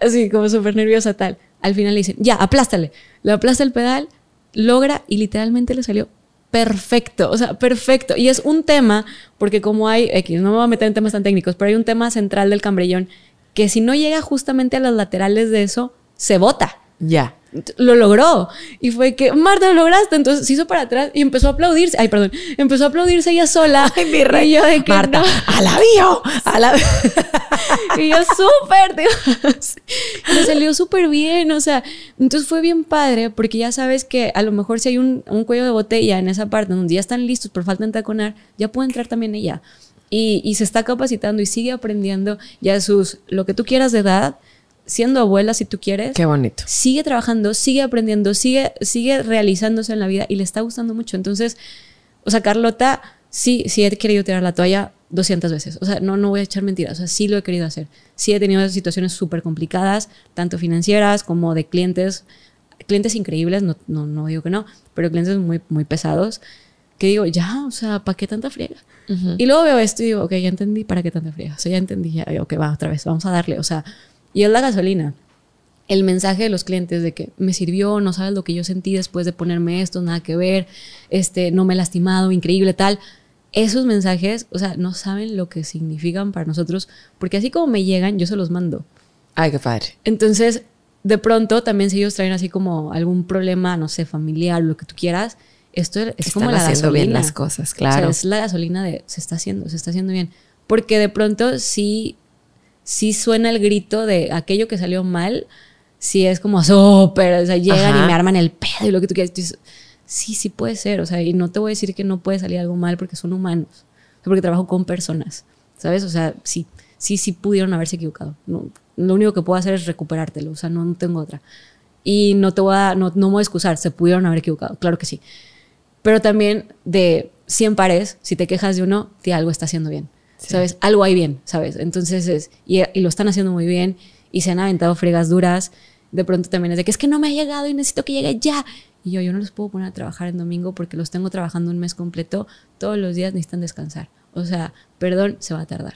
así como súper nerviosa, tal. Al final le dicen, ya, aplástale. Le aplasta el pedal, logra y literalmente le salió perfecto, o sea, perfecto. Y es un tema, porque como hay, X, no me voy a meter en temas tan técnicos, pero hay un tema central del cambrillón que si no llega justamente a las laterales de eso, se bota. Ya. Lo logró. Y fue que, Marta, lo lograste. Entonces se hizo para atrás y empezó a aplaudirse. Ay, perdón. Empezó a aplaudirse ella sola. Ay, mi rey. Y yo de que Marta, no. a la bio, a la Y yo súper. Me salió súper bien. O sea, entonces fue bien padre porque ya sabes que a lo mejor si hay un, un cuello de botella en esa parte donde ya están listos por falta de taconar, ya puede entrar también ella. Y, y se está capacitando y sigue aprendiendo ya sus, lo que tú quieras de edad siendo abuela, si tú quieres. Qué bonito. Sigue trabajando, sigue aprendiendo, sigue, sigue realizándose en la vida y le está gustando mucho. Entonces, o sea, Carlota, sí, sí he querido tirar la toalla 200 veces. O sea, no, no voy a echar mentiras. O sea, sí lo he querido hacer. Sí he tenido situaciones súper complicadas, tanto financieras como de clientes. Clientes increíbles, no, no, no digo que no, pero clientes muy, muy pesados. Que digo, ya, o sea, ¿para qué tanta friega? Y luego veo esto y digo, ok, ya entendí para qué tanta friega. O sea, ya entendí, ya, ok, va otra vez, vamos a darle. O sea, y es la gasolina. El mensaje de los clientes de que me sirvió, no sabes lo que yo sentí después de ponerme esto, nada que ver, este, no me he lastimado, increíble, tal esos mensajes, o sea, no saben lo que significan para nosotros, porque así como me llegan, yo se los mando. Ay, qué padre. Entonces, de pronto, también si ellos traen así como algún problema, no sé, familiar, lo que tú quieras, esto es como la gasolina. bien las cosas, claro. es la gasolina de se está haciendo, se está haciendo bien. Porque de pronto sí, sí suena el grito de aquello que salió mal, sí es como súper, o sea, llegan y me arman el pedo y lo que tú quieras sí, sí puede ser, o sea, y no te voy a decir que no puede salir algo mal porque son humanos, porque trabajo con personas, ¿sabes? O sea, sí, sí, sí pudieron haberse equivocado. No, lo único que puedo hacer es recuperártelo, o sea, no, tengo otra. Y no te voy a, no, no me voy a excusar, se pudieron haber equivocado, claro que sí. Pero también de 100 pares, si te quejas de uno, te algo está haciendo bien, ¿sabes? Algo hay bien, ¿sabes? Entonces, es, y, y lo están haciendo muy bien y se han aventado fregas duras. De pronto también es de que es que no me ha llegado y necesito que llegue ya. Y yo, yo no los puedo poner a trabajar en domingo porque los tengo trabajando un mes completo. Todos los días necesitan descansar. O sea, perdón, se va a tardar.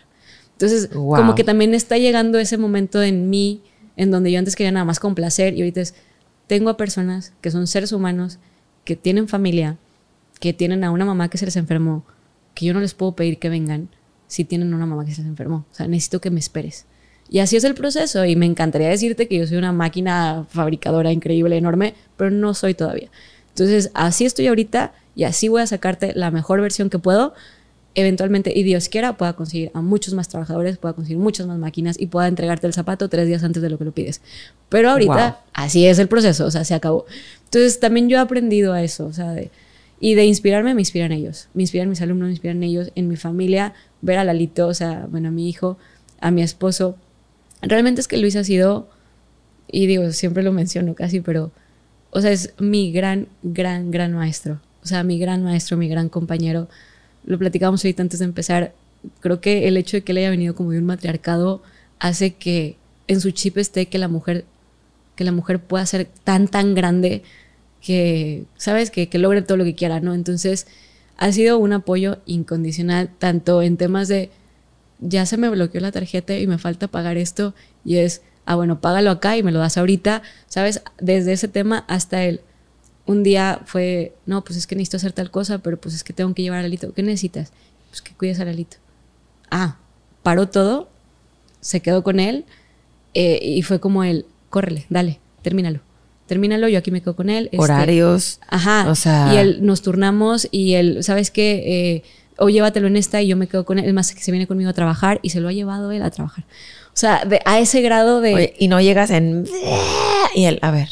Entonces, como que también está llegando ese momento en mí, en donde yo antes quería nada más complacer y ahorita es, tengo a personas que son seres humanos, que tienen familia, que tienen a una mamá que se les enfermó, que yo no les puedo pedir que vengan si tienen una mamá que se enfermó. O sea, necesito que me esperes. Y así es el proceso y me encantaría decirte que yo soy una máquina fabricadora increíble, enorme, pero no soy todavía. Entonces, así estoy ahorita y así voy a sacarte la mejor versión que puedo. Eventualmente, y Dios quiera, pueda conseguir a muchos más trabajadores, pueda conseguir muchas más máquinas y pueda entregarte el zapato tres días antes de lo que lo pides. Pero ahorita, así es el proceso, o sea, se acabó. Entonces, también yo he aprendido a eso, o sea, de, y de inspirarme, me inspiran ellos. Me inspiran mis alumnos, me inspiran ellos. En mi familia, ver a Lalito, o sea, bueno, a mi hijo, a mi esposo, Realmente es que Luis ha sido, y digo, siempre lo menciono casi, pero, o sea, es mi gran, gran, gran maestro. O sea, mi gran maestro, mi gran compañero. Lo platicábamos ahorita antes de empezar. Creo que el hecho de que él haya venido como de un matriarcado hace que en su chip esté que la mujer, que la mujer pueda ser tan, tan grande que, ¿sabes? Que, que logre todo lo que quiera, ¿no? Entonces, ha sido un apoyo incondicional, tanto en temas de ya se me bloqueó la tarjeta y me falta pagar esto y es, ah, bueno, págalo acá y me lo das ahorita, ¿sabes? Desde ese tema hasta el, un día fue, no, pues es que necesito hacer tal cosa, pero pues es que tengo que llevar a Alito. ¿Qué necesitas? Pues que cuides a Alito. Ah, paró todo, se quedó con él eh, y fue como el, córrele, dale, termínalo. Termínalo, yo aquí me quedo con él. Este, Horarios. Ajá. O sea. Y él, nos turnamos y él, ¿sabes qué? Eh, o llévatelo en esta y yo me quedo con él. Es más, que se viene conmigo a trabajar y se lo ha llevado él a trabajar. O sea, a ese grado de... y no llegas en... Y él, a ver,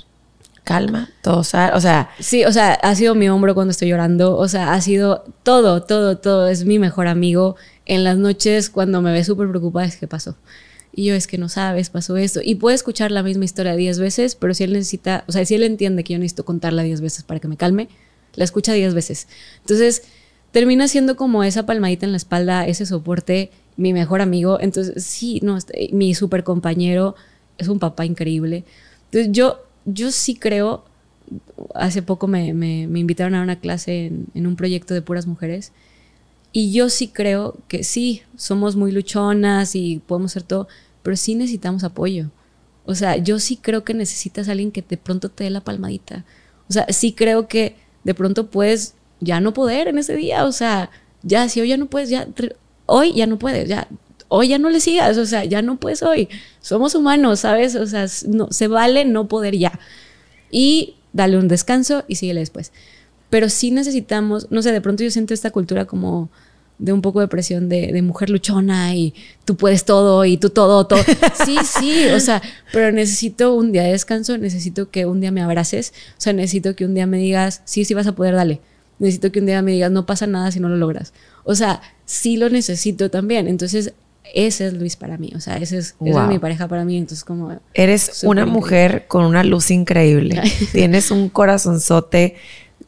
calma, todo, o sea... Sí, o sea, ha sido mi hombro cuando estoy llorando, o sea, ha sido todo, todo, todo. Es mi mejor amigo. En las noches, cuando me ve súper preocupada, es que pasó. Y yo, es que no sabes, pasó esto. Y puede escuchar la misma historia diez veces, pero si él necesita, o sea, si él entiende que yo necesito contarla diez veces para que me calme, la escucha diez veces. Entonces termina siendo como esa palmadita en la espalda, ese soporte, mi mejor amigo. Entonces, sí, no, este, mi super compañero es un papá increíble. Entonces, yo, yo sí creo, hace poco me, me, invitaron a una clase en, en, un proyecto de puras mujeres. Y yo sí creo que sí, somos muy luchonas y podemos hacer todo, pero sí necesitamos apoyo. O sea, yo sí creo que necesitas a alguien que de pronto te dé la palmadita. O sea, sí creo que de pronto puedes ya no poder en ese día, o sea, ya si hoy ya no puedes, ya hoy ya no puedes, ya hoy ya no le sigas, o sea, ya no puedes hoy. Somos humanos, ¿sabes? O sea, no, se vale no poder ya. Y dale un descanso y síguele después. Pero sí necesitamos, no sé, de pronto yo siento esta cultura como de un poco de presión de, de, mujer luchona y tú puedes todo y tú todo, todo. Sí, sí, o sea, pero necesito un día de descanso, necesito que un día me abraces, o sea, necesito que un día me digas, sí, sí vas a poder, dale necesito que un día me digas, no pasa nada si no lo logras. O sea, sí lo necesito también. Entonces, ese es Luis para mí. O sea, ese es, mi pareja para mí. Entonces, como. Eres una mujer con una luz increíble. Tienes un corazonzote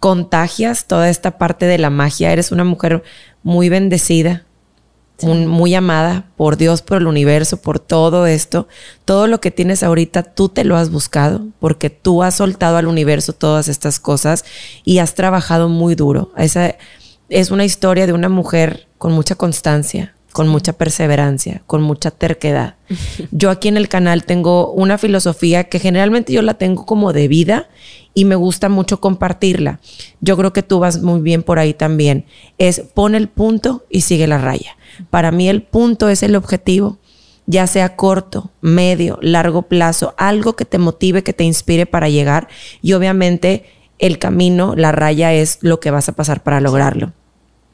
contagias toda esta parte de la magia. Eres una mujer muy bendecida, muy amada por Dios, por el universo, por todo esto. Todo lo que tienes ahorita, tú te lo has buscado porque tú has soltado al universo todas estas cosas y has trabajado muy duro. Esa es una historia de una mujer con mucha constancia, con mucha perseverancia, con mucha terquedad. Yo aquí en el canal tengo una filosofía que generalmente yo la tengo como de vida y me gusta mucho compartirla. Yo creo que tú vas muy bien por ahí también. Es pon el punto y sigue la raya. Para mí el punto es el objetivo, ya sea corto, medio, largo plazo, algo que te motive, que te inspire para llegar y obviamente el camino, la raya es lo que vas a pasar para lograrlo.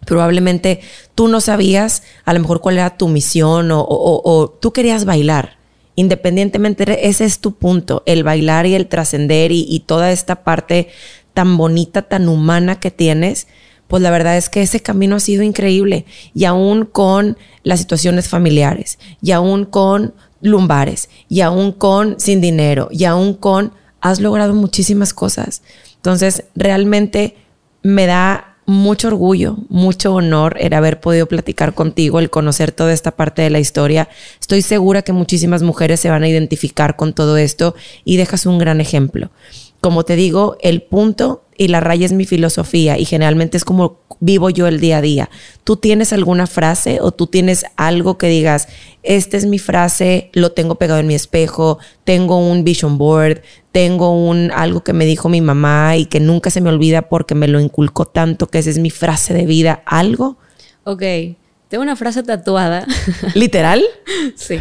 Probablemente tú no sabías a lo mejor cuál era tu misión o, tú querías bailar. Independientemente, ese es tu punto, el bailar y el trascender y, y toda esta parte tan bonita, tan humana que tienes pues la verdad es que ese camino ha sido increíble y aún con las situaciones familiares y aún con lumbares y aún con sin dinero y aún con has logrado muchísimas cosas. Entonces, realmente me da mucho orgullo, mucho honor el haber podido platicar contigo, el conocer toda esta parte de la historia. Estoy segura que muchísimas mujeres se van a identificar con todo esto y dejas un gran ejemplo. Como te digo, el punto y la raya es mi filosofía y generalmente es como vivo yo el día a día. ¿Tú tienes alguna frase o tú tienes algo que digas, esta es mi frase, lo tengo pegado en mi espejo, tengo un vision board, tengo un algo que me dijo mi mamá y que nunca se me olvida porque me lo inculcó tanto que esa es mi frase de vida, algo? Ok, tengo una frase tatuada. ¿Literal? sí.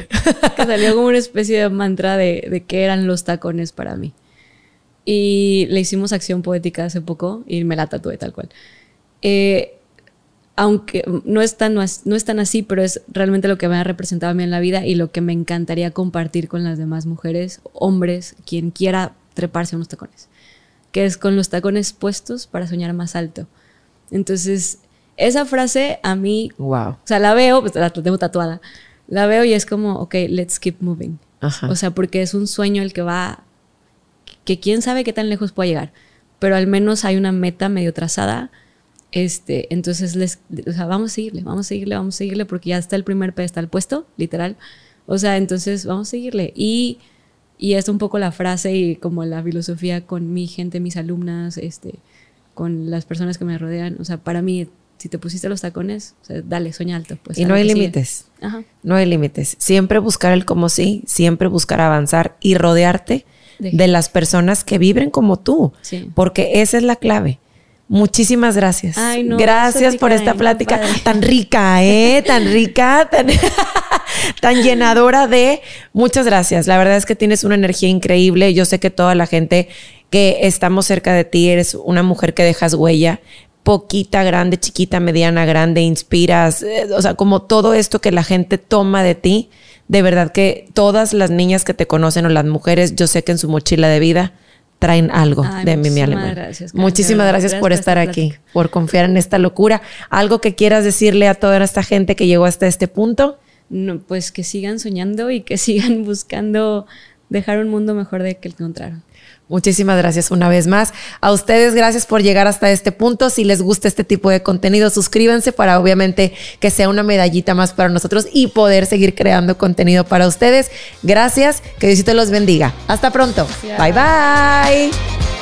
Que salió como una especie de mantra de, de qué eran los tacones para mí. Y le hicimos acción poética hace poco y me la tatué tal cual. Eh, aunque no es, tan, no es tan así, pero es realmente lo que me ha representado a mí en la vida y lo que me encantaría compartir con las demás mujeres, hombres, quien quiera treparse unos tacones, que es con los tacones puestos para soñar más alto. Entonces, esa frase a mí, wow. o sea, la veo, pues la tengo tatuada, la veo y es como, ok, let's keep moving. O sea, porque es un sueño el que va que quién sabe qué tan lejos pueda llegar, pero al menos hay una meta medio trazada. Este, entonces les, o sea, vamos a seguirle, vamos a seguirle, vamos a seguirle, porque ya está el primer pedestal puesto, literal. O sea, entonces vamos a seguirle. Y, y es un poco la frase y como la filosofía con mi gente, mis alumnas, este, con las personas que me rodean. O sea, para mí, si te pusiste los tacones, o sea, dale, sueña alto. Pues, y no hay límites. No hay límites. Siempre buscar el como sí, siempre buscar avanzar y rodearte de, las personas que vibren como tú, porque esa es la clave. Muchísimas gracias. gracias por esta plática tan rica, ¿eh? Tan rica, tan, tan llenadora de... Muchas gracias. La verdad es que tienes una energía increíble. Yo sé que toda la gente que estamos cerca de ti, eres una mujer que dejas huella, poquita, grande, chiquita, mediana, grande, inspiras, eh, o sea, como todo esto que la gente toma de ti de verdad que todas las niñas que te conocen o las mujeres, yo sé que en su mochila de vida traen algo de mi, mi Gracias, muchísimas gracias, por estar aquí, por confiar en esta locura. ¿Algo que quieras decirle a toda esta gente que llegó hasta este punto? No, pues que sigan soñando y que sigan buscando dejar un mundo mejor de que el encontraron. Muchísimas gracias una vez más. A ustedes, gracias por llegar hasta este punto. Si les gusta este tipo de contenido, suscríbanse para obviamente que sea una medallita más para nosotros y poder seguir creando contenido para ustedes. Gracias, que Diosito los bendiga. Hasta pronto. Bye bye.